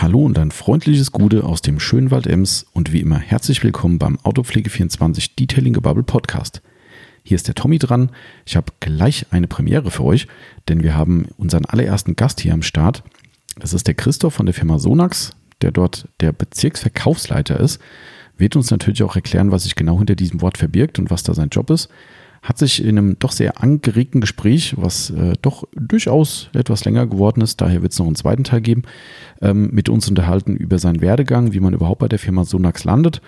Hallo und ein freundliches Gute aus dem schönen Wald Ems und wie immer herzlich willkommen beim Autopflege24 Detailing Gebubble Podcast. Hier ist der Tommy dran. Ich habe gleich eine Premiere für euch, denn wir haben unseren allerersten Gast hier am Start. Das ist der Christoph von der Firma Sonax, der dort der Bezirksverkaufsleiter ist. Wird uns natürlich auch erklären, was sich genau hinter diesem Wort verbirgt und was da sein Job ist hat sich in einem doch sehr angeregten Gespräch, was äh, doch durchaus etwas länger geworden ist, daher wird es noch einen zweiten Teil geben, ähm, mit uns unterhalten über seinen Werdegang, wie man überhaupt bei der Firma Sonax landet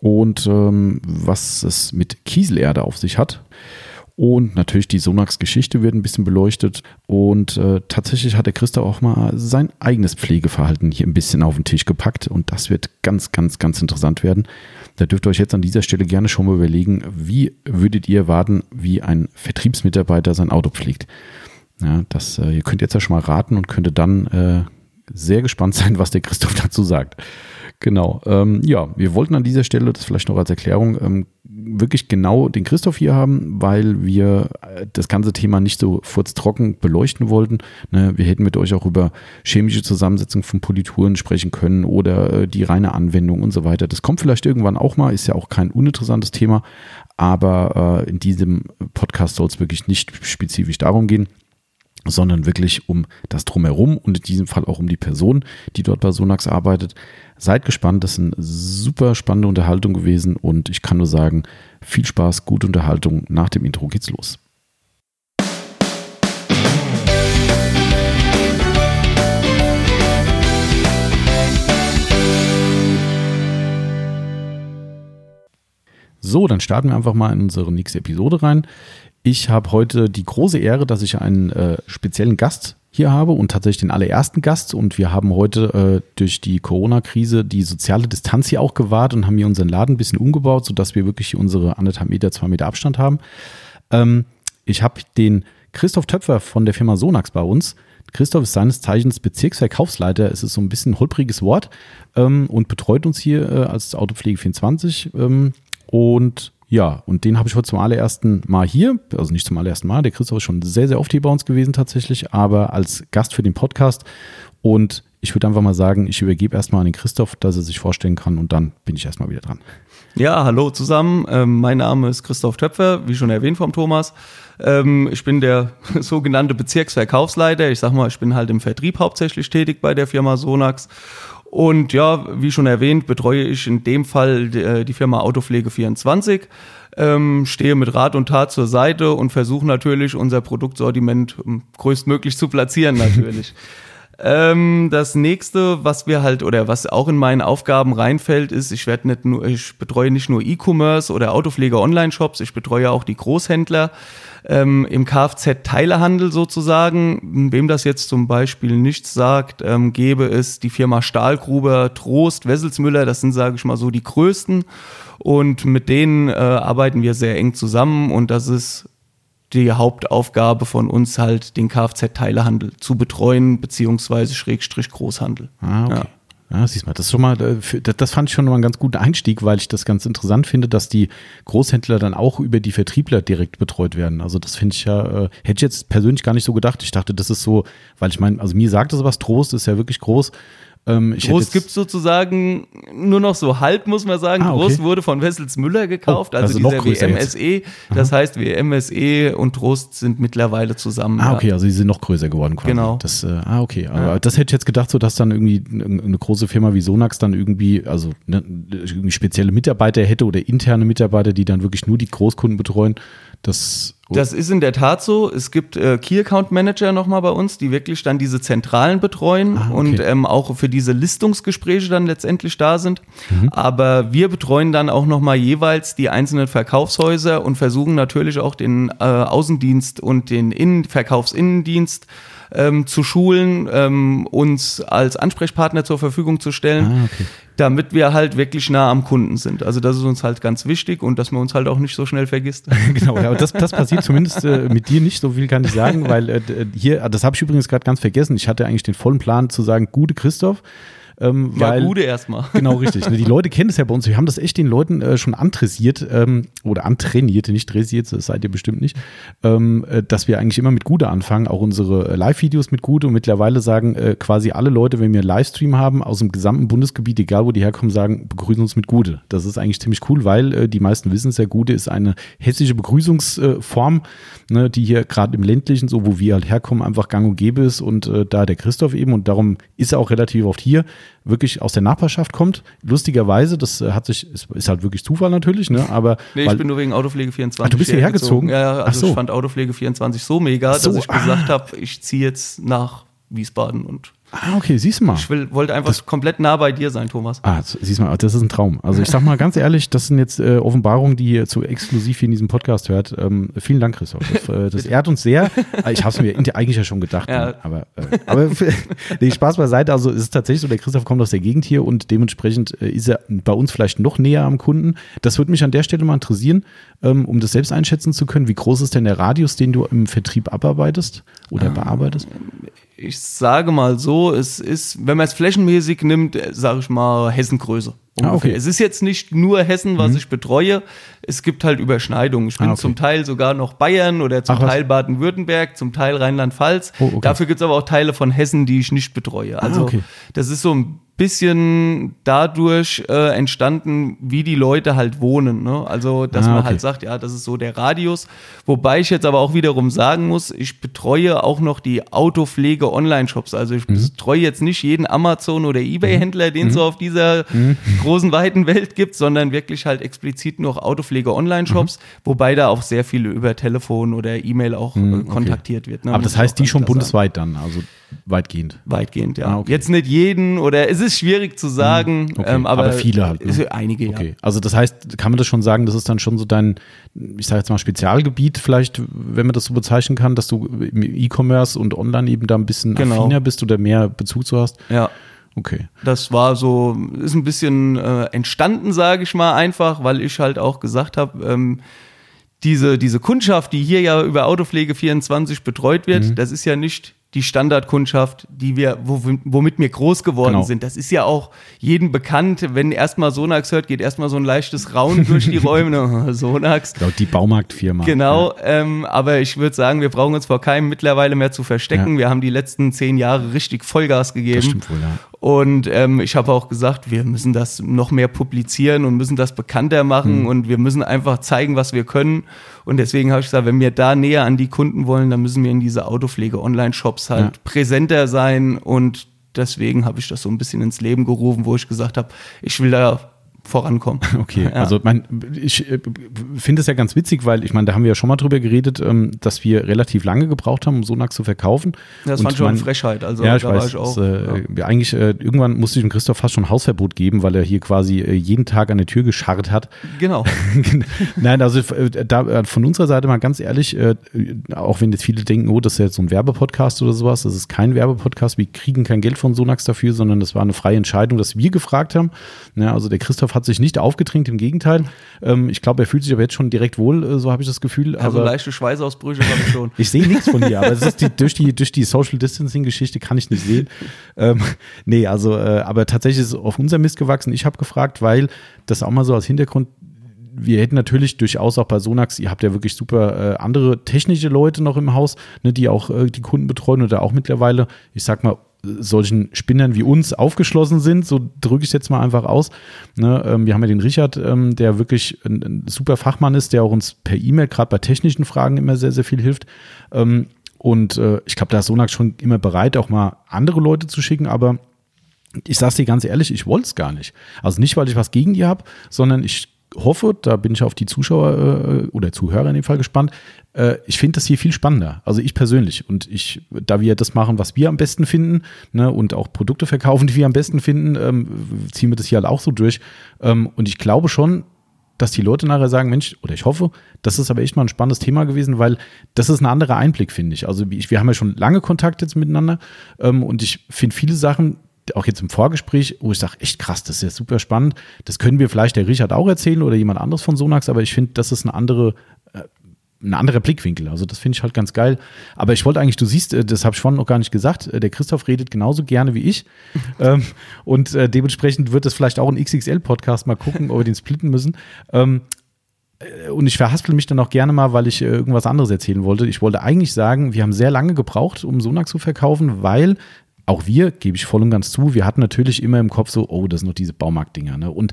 und ähm, was es mit Kieselerde auf sich hat. Und natürlich die Sonax-Geschichte wird ein bisschen beleuchtet. Und äh, tatsächlich hat der Christa auch mal sein eigenes Pflegeverhalten hier ein bisschen auf den Tisch gepackt. Und das wird ganz, ganz, ganz interessant werden. Da dürft ihr euch jetzt an dieser Stelle gerne schon mal überlegen, wie würdet ihr warten, wie ein Vertriebsmitarbeiter sein Auto pflegt. Ja, das, äh, ihr könnt jetzt ja schon mal raten und könntet dann äh, sehr gespannt sein, was der Christoph dazu sagt. Genau. Ähm, ja, wir wollten an dieser Stelle, das vielleicht noch als Erklärung, ähm, wirklich genau den Christoph hier haben, weil wir äh, das ganze Thema nicht so furztrocken beleuchten wollten. Ne, wir hätten mit euch auch über chemische Zusammensetzung von Polituren sprechen können oder äh, die reine Anwendung und so weiter. Das kommt vielleicht irgendwann auch mal, ist ja auch kein uninteressantes Thema, aber äh, in diesem Podcast soll es wirklich nicht spezifisch darum gehen sondern wirklich um das Drumherum und in diesem Fall auch um die Person, die dort bei Sonax arbeitet. Seid gespannt, das ist eine super spannende Unterhaltung gewesen und ich kann nur sagen, viel Spaß, gute Unterhaltung. Nach dem Intro geht's los. So, dann starten wir einfach mal in unsere nächste Episode rein. Ich habe heute die große Ehre, dass ich einen äh, speziellen Gast hier habe und tatsächlich den allerersten Gast. Und wir haben heute äh, durch die Corona-Krise die soziale Distanz hier auch gewahrt und haben hier unseren Laden ein bisschen umgebaut, sodass wir wirklich unsere anderthalb Meter, zwei Meter Abstand haben. Ähm, ich habe den Christoph Töpfer von der Firma Sonax bei uns. Christoph ist seines Zeichens Bezirksverkaufsleiter. Es ist so ein bisschen ein holpriges Wort ähm, und betreut uns hier äh, als Autopflege 24. Ähm, und ja, und den habe ich heute zum allerersten Mal hier, also nicht zum allerersten Mal, der Christoph ist schon sehr, sehr oft hier bei uns gewesen tatsächlich, aber als Gast für den Podcast. Und ich würde einfach mal sagen, ich übergebe erstmal an den Christoph, dass er sich vorstellen kann und dann bin ich erstmal wieder dran. Ja, hallo zusammen. Ähm, mein Name ist Christoph Töpfer, wie schon erwähnt vom Thomas. Ähm, ich bin der sogenannte Bezirksverkaufsleiter. Ich sag mal, ich bin halt im Vertrieb hauptsächlich tätig bei der Firma Sonax und ja, wie schon erwähnt, betreue ich in dem Fall äh, die Firma Autopflege24, ähm, stehe mit Rat und Tat zur Seite und versuche natürlich unser Produktsortiment ähm, größtmöglich zu platzieren natürlich. ähm, das nächste, was wir halt oder was auch in meinen Aufgaben reinfällt, ist, ich werde nicht nur, ich betreue nicht nur E-Commerce oder Autopflege Online-Shops, ich betreue auch die Großhändler ähm, im Kfz-Teilehandel sozusagen. Wem das jetzt zum Beispiel nichts sagt, ähm, gäbe es die Firma Stahlgruber, Trost, Wesselsmüller, das sind, sage ich mal, so die größten. Und mit denen äh, arbeiten wir sehr eng zusammen und das ist die Hauptaufgabe von uns halt, den Kfz-Teilehandel zu betreuen, beziehungsweise Schrägstrich Großhandel. Ah, okay. Ja. Ja, siehst mal, das ist schon mal, äh, das fand ich schon mal einen ganz guten Einstieg, weil ich das ganz interessant finde, dass die Großhändler dann auch über die Vertriebler direkt betreut werden. Also das finde ich ja, äh, hätte ich jetzt persönlich gar nicht so gedacht. Ich dachte, das ist so, weil ich meine, also mir sagt das was, Trost ist ja wirklich groß. Ähm, Groß gibt es sozusagen nur noch so halb, muss man sagen. Ah, okay. Groß wurde von Wessels Müller gekauft, oh, also, also dieser WMSE. Das heißt, WMSE und Trost sind mittlerweile zusammen. Ah, okay, also sie sind noch größer geworden quasi. Genau. Das, äh, ah, okay. Aber ja. das hätte ich jetzt gedacht, so dass dann irgendwie eine große Firma wie Sonax dann irgendwie, also ne, irgendwie spezielle Mitarbeiter hätte oder interne Mitarbeiter, die dann wirklich nur die Großkunden betreuen. Das das ist in der Tat so. Es gibt äh, Key Account Manager nochmal bei uns, die wirklich dann diese Zentralen betreuen ah, okay. und ähm, auch für diese Listungsgespräche dann letztendlich da sind. Mhm. Aber wir betreuen dann auch nochmal jeweils die einzelnen Verkaufshäuser und versuchen natürlich auch den äh, Außendienst und den Innen Verkaufsinnendienst ähm, zu schulen, ähm, uns als Ansprechpartner zur Verfügung zu stellen, ah, okay. damit wir halt wirklich nah am Kunden sind. Also das ist uns halt ganz wichtig und dass man uns halt auch nicht so schnell vergisst. genau, aber das, das passiert zumindest äh, mit dir nicht, so viel kann ich sagen, weil äh, hier, das habe ich übrigens gerade ganz vergessen. Ich hatte eigentlich den vollen Plan zu sagen, gute Christoph, Ähm, Ja, weil, gute erstmal. Genau, richtig. Ne, Die Leute kennen es ja bei uns. Wir haben das echt den Leuten äh, schon antrainiert ähm, oder antrainiert, nicht dressiert, das seid ihr bestimmt nicht, ähm, äh, dass wir eigentlich immer mit Gude anfangen, auch unsere äh, Live-Videos mit Gude und mittlerweile sagen äh, quasi alle Leute, wenn wir einen Livestream haben, aus dem gesamten Bundesgebiet, egal wo die herkommen, sagen, begrüßen uns mit Gude. Das ist eigentlich ziemlich cool, weil äh, die meisten wissen es ja, Gude ist eine hessische Begrüßungsform, ne, die hier gerade im ländlichen, so wo wir halt herkommen, einfach gang und gäbe ist und äh, da der Christoph eben und darum ist er auch relativ oft hier, wirklich aus der Nachbarschaft kommt. Lustigerweise, das äh, hat sich, ist, ist halt wirklich Zufall natürlich, ne, aber Nee, weil, ich bin nur wegen Autopflege 24. Ach, du bist hierher gezogen? Ja, ja, also so. ich fand Autopflege 24 so mega, so, dass ich ah. gesagt habe, ich ziehe jetzt nach Wiesbaden und ah, okay, siehst du mal. ich will, wollte einfach komplett nah bei dir sein, Thomas. Ah, siehst mal, das ist ein Traum. Also ich sag mal ganz ehrlich, das sind jetzt äh, Offenbarungen, die ihr zu exklusiv hier in diesem Podcast hört. Ähm, vielen Dank, Christoph. Das, äh, das ehrt uns sehr. Äh, Ich habe es mir eigentlich ja schon gedacht. Ja. ne? Aber, äh, aber nee, Spaß beiseite. Also es ist tatsächlich so, der Christoph kommt aus der Gegend hier und dementsprechend äh, ist er bei uns vielleicht noch näher am Kunden. Das würde mich an der Stelle mal interessieren, ähm, um das selbst einschätzen zu können. Wie groß ist denn der Radius, den du im Vertrieb abarbeitest oder bearbeitest? Ich sage mal so, es ist, wenn man es flächenmäßig nimmt, sage ich mal Hessengröße. Ah, okay. Es ist jetzt nicht nur Hessen, was ich betreue. Es gibt halt Überschneidungen. Ich bin Ah, okay. zum Teil sogar noch Bayern oder zum Ach? Teil Baden-Württemberg, zum Teil Rheinland-Pfalz. Oh, okay. Dafür gibt es aber auch Teile von Hessen, die ich nicht betreue. Also okay. das ist so ein bisschen dadurch äh, entstanden, wie die Leute halt wohnen. Ne? Also, dass Ah, man okay. halt sagt, ja, das ist so der Radius. Wobei ich jetzt aber auch wiederum sagen muss, ich betreue auch noch die Autopflege-Online-Shops. Also ich Mhm. betreue jetzt nicht jeden Amazon- oder Ebay-Händler, den es so auf dieser Mhm. großen, weiten Welt gibt, sondern wirklich halt explizit noch Autopflege-Online-Shops, Mhm. wobei da auch sehr viele über Telefon oder E-Mail auch äh, kontaktiert wird. Ne? Aber das heißt, die schon klar sagen. bundesweit dann, also weitgehend. Weitgehend, ja. Ah, okay. Jetzt nicht jeden oder es ist schwierig zu sagen, Okay, ähm, aber, aber viele halt, ne? Einige, ja. Okay, also das heißt, kann man das schon sagen, das ist dann schon so dein, ich sage jetzt mal Spezialgebiet vielleicht, wenn man das so bezeichnen kann, dass du im E-Commerce und Online eben da ein bisschen Genau. affiner bist oder mehr Bezug zu hast? Ja. Okay. Das war so, ist ein bisschen äh, entstanden, sage ich mal, einfach, weil ich halt auch gesagt habe, ähm, diese, diese Kundschaft, die hier ja über Autopflege 24 betreut wird, Mhm. das ist ja nicht die Standardkundschaft, die wir, wo, womit wir groß geworden Genau. sind. Das ist ja auch jedem bekannt, wenn erstmal Sonax hört, geht erstmal so ein leichtes Raunen durch die Räume. Sonax. Genau, die Baumarktfirma. Genau, ähm, aber ich würde sagen, wir brauchen uns vor keinem mittlerweile mehr zu verstecken. Ja. Wir haben die letzten zehn Jahre richtig Vollgas gegeben. Das stimmt wohl, ja. Und ähm, ich habe auch gesagt, wir müssen das noch mehr publizieren und müssen das bekannter machen Mhm. und wir müssen einfach zeigen, was wir können. Und deswegen habe ich gesagt, wenn wir da näher an die Kunden wollen, dann müssen wir in diese Autopflege-Online-Shops halt Ja. präsenter sein. Und deswegen habe ich das so ein bisschen ins Leben gerufen, wo ich gesagt habe, ich will da vorankommen. Okay, Ja. also mein, ich äh, finde es ja ganz witzig, weil ich meine, da haben wir ja schon mal drüber geredet, ähm, dass wir relativ lange gebraucht haben, um Sonax zu verkaufen. Das Und fand ich schon eine Frechheit. Also ja, ich weiß. ich auch. das, äh, ja. ja. Eigentlich, äh, irgendwann musste ich dem Christoph fast schon Hausverbot geben, weil er hier quasi äh, jeden Tag an der Tür gescharrt hat. Genau. Nein, also äh, da äh, von unserer Seite mal ganz ehrlich, auch wenn jetzt viele denken, oh, das ist jetzt so ein Werbepodcast oder sowas, das ist kein Werbepodcast, wir kriegen kein Geld von Sonax dafür, sondern das war eine freie Entscheidung, dass wir gefragt haben. Ja, also der Christoph hat sich nicht aufgedrängt, im Gegenteil. Ähm, ich glaube, er fühlt sich aber jetzt schon direkt wohl, äh, so habe ich das Gefühl. Also aber leichte Schweißausbrüche habe ich schon. ich sehe nichts von dir, aber die, durch die, durch die Social Distancing Geschichte kann ich nicht sehen. Ähm, nee, also, äh, aber tatsächlich ist es auf unser Mist gewachsen. Ich habe gefragt, weil das auch mal so als Hintergrund wir hätten natürlich durchaus auch bei Sonax, ihr habt ja wirklich super äh, andere technische Leute noch im Haus, ne, die auch äh, die Kunden betreuen oder auch mittlerweile, ich sag mal, solchen Spinnern wie uns aufgeschlossen sind, so drücke ich es jetzt mal einfach aus. Ne, ähm, wir haben ja den Richard, ähm, der wirklich ein, ein super Fachmann ist, der auch uns per E-Mail gerade bei technischen Fragen immer sehr, sehr viel hilft. Ähm, und äh, ich glaube, da ist Sonax schon immer bereit, auch mal andere Leute zu schicken, aber ich sag's dir ganz ehrlich, ich wollte es gar nicht. Also nicht, weil ich was gegen die habe, sondern ich hoffe, da bin ich auf die Zuschauer äh, oder Zuhörer in dem Fall gespannt. Äh, ich finde das hier viel spannender. Also ich persönlich. Und ich, da wir das machen, was wir am besten finden, ne, und auch Produkte verkaufen, die wir am besten finden, ähm, ziehen wir das hier halt auch so durch. Ähm, und ich glaube schon, dass die Leute nachher sagen, Mensch, oder ich hoffe, das ist aber echt mal ein spannendes Thema gewesen, weil das ist ein anderer Einblick, finde ich. Also ich, wir haben ja schon lange Kontakt jetzt miteinander ähm, und ich finde viele Sachen, auch jetzt im Vorgespräch, wo ich sage, echt krass, das ist ja super spannend. Das können wir vielleicht der Richard auch erzählen oder jemand anderes von Sonax, aber ich finde, das ist eine andere, äh, ein anderer Blickwinkel. Also das finde ich halt ganz geil. Aber ich wollte eigentlich, du siehst, äh, das habe ich vorhin noch gar nicht gesagt, äh, der Christoph redet genauso gerne wie ich. ähm, und äh, dementsprechend wird es vielleicht auch ein XXL-Podcast mal gucken, ob wir den splitten müssen. Ähm, äh, und ich verhaspel mich dann auch gerne mal, weil ich irgendwas anderes erzählen wollte. Ich wollte eigentlich sagen, wir haben sehr lange gebraucht, um Sonax zu verkaufen, weil auch wir, gebe ich voll und ganz zu, wir hatten natürlich immer im Kopf so, oh, das sind noch diese Baumarktdinger. Ne? Und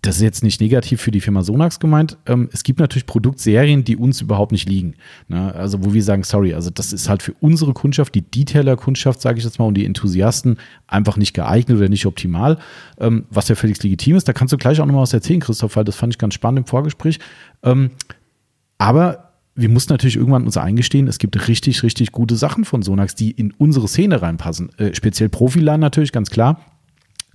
das ist jetzt nicht negativ für die Firma Sonax gemeint. Ähm, es gibt natürlich Produktserien, die uns überhaupt nicht liegen. Ne? Also, wo wir sagen, sorry, also das ist halt für unsere Kundschaft, die Detailer-Kundschaft, sage ich jetzt mal, und die Enthusiasten einfach nicht geeignet oder nicht optimal, ähm, was ja völlig legitim ist. Da kannst du gleich auch nochmal was erzählen, Christoph, weil das fand ich ganz spannend im Vorgespräch. Ähm, aber wir mussten natürlich irgendwann uns eingestehen, es gibt richtig, richtig gute Sachen von Sonax, die in unsere Szene reinpassen. Äh, speziell Profiline natürlich, ganz klar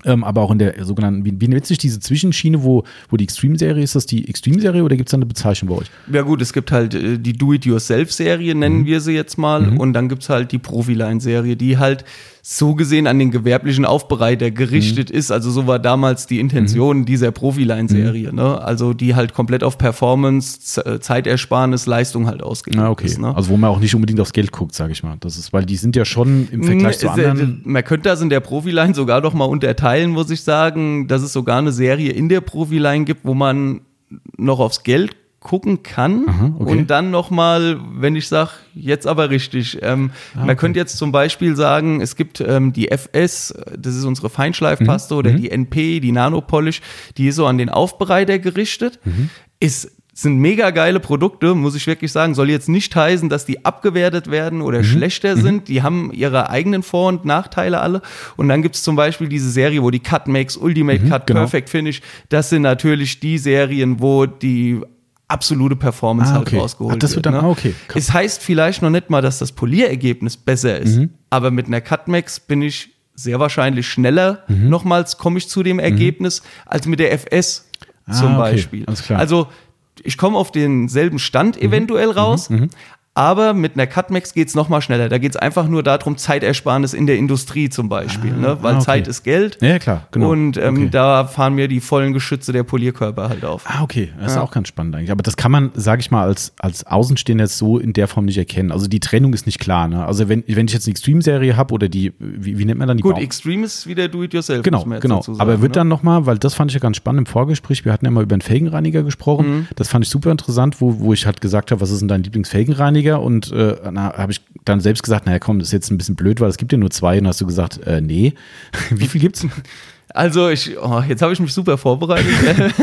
ähm, aber auch in der sogenannten, wie, wie nennt sich diese Zwischenschiene, wo, wo die Extreme-Serie ist, das die Extreme-Serie oder gibt es da eine Bezeichnung bei euch? Ja gut, es gibt halt äh, die Do-It-Yourself-Serie, nennen mhm. wir sie jetzt mal, mhm. und dann gibt es halt die Profiline-Serie, die halt so gesehen an den gewerblichen Aufbereiter gerichtet mhm. ist. Also so war damals die Intention mhm. dieser Profiline-Serie. Mhm. Ne? Also die halt komplett auf Performance, äh, Zeitersparnis, Leistung halt ausgelegt ah, okay. ist. Ne? Also wo man auch nicht unbedingt aufs Geld guckt, sage ich mal. Das ist, weil die sind ja schon im Vergleich zu anderen. Man könnte das in der Profiline sogar doch mal unterteilen, muss ich sagen, dass es sogar eine Serie in der Profiline gibt, wo man noch aufs Geld gucken kann Aha, okay. und dann nochmal, wenn ich sage, jetzt aber richtig. Ähm, ah, okay. Man könnte jetzt zum Beispiel sagen, es gibt ähm, die FS, das ist unsere Feinschleifpaste mhm. oder mhm. die NP, die Nanopolish, die ist so an den Aufbereiter gerichtet. Mhm. Ist sind mega geile Produkte, muss ich wirklich sagen. Soll jetzt nicht heißen, dass die abgewertet werden oder mhm. schlechter mhm. sind. Die haben ihre eigenen Vor- und Nachteile alle. Und dann gibt es zum Beispiel diese Serie, wo die Cut Makes, Ultimate mhm, Cut, genau. Perfect Finish, das sind natürlich die Serien, wo die absolute Performance ah, halt okay. halt rausgeholt Ach, das wird. Dann, ne? ah, okay. Es heißt vielleicht noch nicht mal, dass das Polierergebnis besser ist, mhm. aber mit einer Cutmax bin ich sehr wahrscheinlich schneller, mhm. nochmals komme ich zu dem mhm. Ergebnis, als mit der FS ah, zum Beispiel. Okay. Also ich komme auf denselben Stand mhm. eventuell raus, mhm. Aber mit einer Cutmax geht es nochmal schneller. Da geht es einfach nur darum, Zeitersparnis in der Industrie zum Beispiel. Ah, ne? Weil ah, okay. Zeit ist Geld. Ja, klar, genau. Und ähm, okay. da fahren mir die vollen Geschütze der Polierkörper halt auf. Ah, okay. Das ja. ist auch ganz spannend eigentlich. Aber das kann man, sage ich mal, als, als Außenstehender so in der Form nicht erkennen. Also die Trennung ist nicht klar. Ne? Also wenn, wenn ich jetzt eine Extreme-Serie habe oder die, wie, wie, nennt man dann die Gut, Baum Extreme ist wieder Do-It-Yourself. Genau, genau. Sagen, Aber wird ne? dann nochmal, weil das fand ich ja ganz spannend im Vorgespräch, wir hatten ja mal über einen Felgenreiniger gesprochen. Mhm. Das fand ich super interessant, wo, wo ich halt gesagt habe, was ist denn dein Lieblingsfelgenreiniger? Und äh, habe ich dann selbst gesagt, naja komm, das ist jetzt ein bisschen blöd, weil es gibt ja nur zwei. Und hast du gesagt, äh, nee. Wie viel gibt's? Also ich, oh, jetzt habe ich mich super vorbereitet.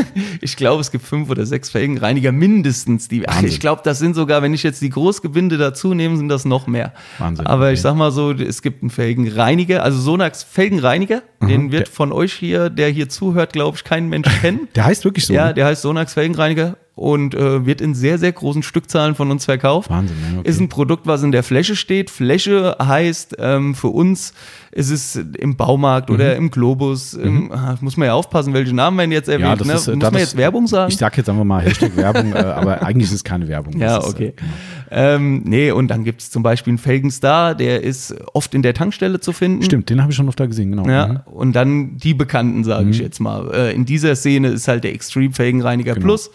ich glaube, es gibt fünf oder sechs Felgenreiniger mindestens. Die, ach, ich glaube, das sind sogar, wenn ich jetzt die Großgebinde dazu nehme, sind das noch mehr. Wahnsinn. Aber okay. ich sag mal so, es gibt einen Felgenreiniger, also Sonax Felgenreiniger, mhm, den wird von euch hier, der hier zuhört, glaube ich, kein Mensch kennen. der heißt wirklich so. Ja, ne? der heißt Sonax Felgenreiniger und äh, wird in sehr, sehr großen Stückzahlen von uns verkauft. Wahnsinn, ja, okay. Ist ein Produkt, was in der Fläche steht. Fläche heißt ähm, für uns, ist es im Baumarkt mhm. oder im Globus. Mhm. Im, ah, muss man ja aufpassen, welche Namen man jetzt erwähnt. Ja, ne? ist, muss man jetzt Werbung sagen? Ich sag jetzt einfach mal Hashtag Werbung, äh, aber eigentlich ist es keine Werbung. Ja, okay. Ist, äh, genau. Ähm, nee, und dann gibt es zum Beispiel einen Felgenstar, der ist oft in der Tankstelle zu finden. Stimmt, den habe ich schon oft da gesehen, genau. Ja, mhm. Und dann die Bekannten, sage ich mhm. jetzt mal. Äh, in dieser Szene ist halt der Extreme Felgenreiniger genau. Plus.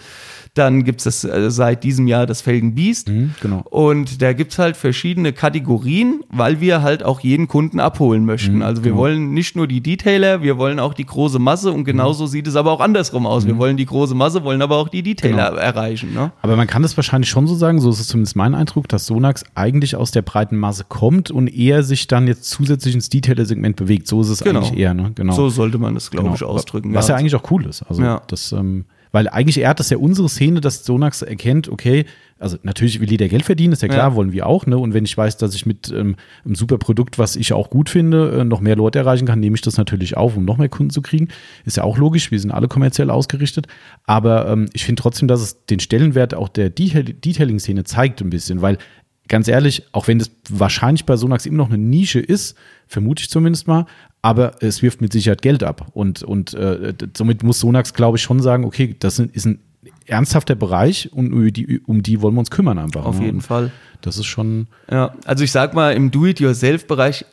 Dann gibt es äh, seit diesem Jahr das Felgen Beast. Mhm, genau. Und da gibt es halt verschiedene Kategorien, weil wir halt auch jeden Kunden abholen möchten. Mhm, also wir genau. wollen nicht nur die Detailer, wir wollen auch die große Masse und genauso mhm. sieht es aber auch andersrum aus. Wir mhm. wollen die große Masse, wollen aber auch die Detailer genau. erreichen. Ne? Aber man kann das wahrscheinlich schon so sagen, so ist es zumindest mein Eindruck, dass Sonax eigentlich aus der breiten Masse kommt und eher sich dann jetzt zusätzlich ins Detailer-Segment bewegt. So ist es genau. eigentlich eher. Ne? Genau. So sollte man das, glaube genau. ich, ausdrücken. Was ja. ja eigentlich auch cool ist. Also ja. das ähm, weil eigentlich ehrt das ja unsere Szene, dass Sonax erkennt, okay, also natürlich will jeder Geld verdienen, ist ja klar, ja. wollen wir auch. Ne? Und wenn ich weiß, dass ich mit ähm, einem super Produkt, was ich auch gut finde, äh, noch mehr Leute erreichen kann, nehme ich das natürlich auf, um noch mehr Kunden zu kriegen. Ist ja auch logisch, wir sind alle kommerziell ausgerichtet. Aber ähm, ich finde trotzdem, dass es den Stellenwert auch der Detailing-Szene zeigt ein bisschen, weil ganz ehrlich, auch wenn das wahrscheinlich bei Sonax immer noch eine Nische ist, vermute ich zumindest mal, aber es wirft mit Sicherheit Geld ab. Und, und äh, somit muss Sonax, glaube ich, schon sagen, okay, das ist ein ernsthafter Bereich und um die, um die wollen wir uns kümmern einfach. Auf ne? jeden Fall. Das ist schon. Ja, also ich sag mal, im Do-it-yourself-Bereich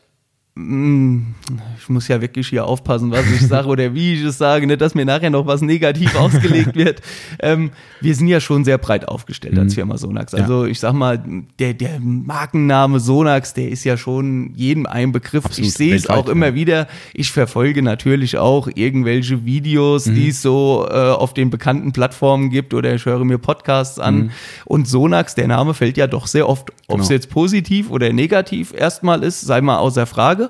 ich muss ja wirklich hier aufpassen, was ich sage oder wie ich es sage, nicht, dass mir nachher noch was negativ ausgelegt wird. Ähm, wir sind ja schon sehr breit aufgestellt als Mhm. Firma Sonax. Also ich sag mal, der, der Markenname Sonax, der ist ja schon jedem ein Begriff. Absolut, ich sehe es auch immer ja. wieder. Ich verfolge natürlich auch irgendwelche Videos, Mhm. die es so äh, auf den bekannten Plattformen gibt oder ich höre mir Podcasts an. Mhm. Und Sonax, der Name fällt ja doch sehr oft, ob es Genau. jetzt positiv oder negativ erstmal ist, sei mal außer Frage.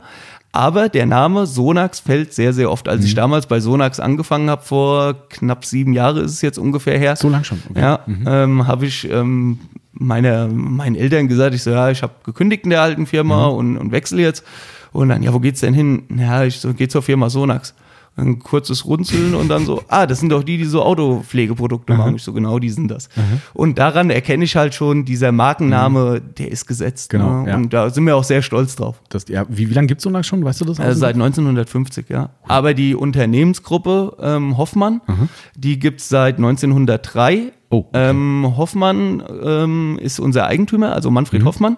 Aber der Name Sonax fällt sehr, sehr oft. Als ich Mhm. damals bei Sonax angefangen habe, vor knapp sieben Jahren ist es jetzt ungefähr her. So lang schon. Okay. Ja, ähm, habe ich ähm, meine, meinen Eltern gesagt, ich so, ja, ich habe gekündigt in der alten Firma Mhm. und, und wechsle jetzt. Und dann, ja, wo geht's denn hin? Ja, ich so, geh zur Firma Sonax. Ein kurzes Runzeln und dann so, ah, das sind doch die, die so Autopflegeprodukte machen. Ich so, genau, die sind das. Und daran erkenne ich halt schon, dieser Markenname, der ist gesetzt. Mhm. Genau, ne? ja. Und da sind wir auch sehr stolz drauf. Das, ja, wie, wie lange gibt es so lange schon? Weißt du das? Also seit 1950, ja. Aber die Unternehmensgruppe ähm, Hoffmann, die gibt's seit 1903. Oh, okay. ähm, Hoffmann ähm, ist unser Eigentümer, also Manfred Mhm. Hoffmann.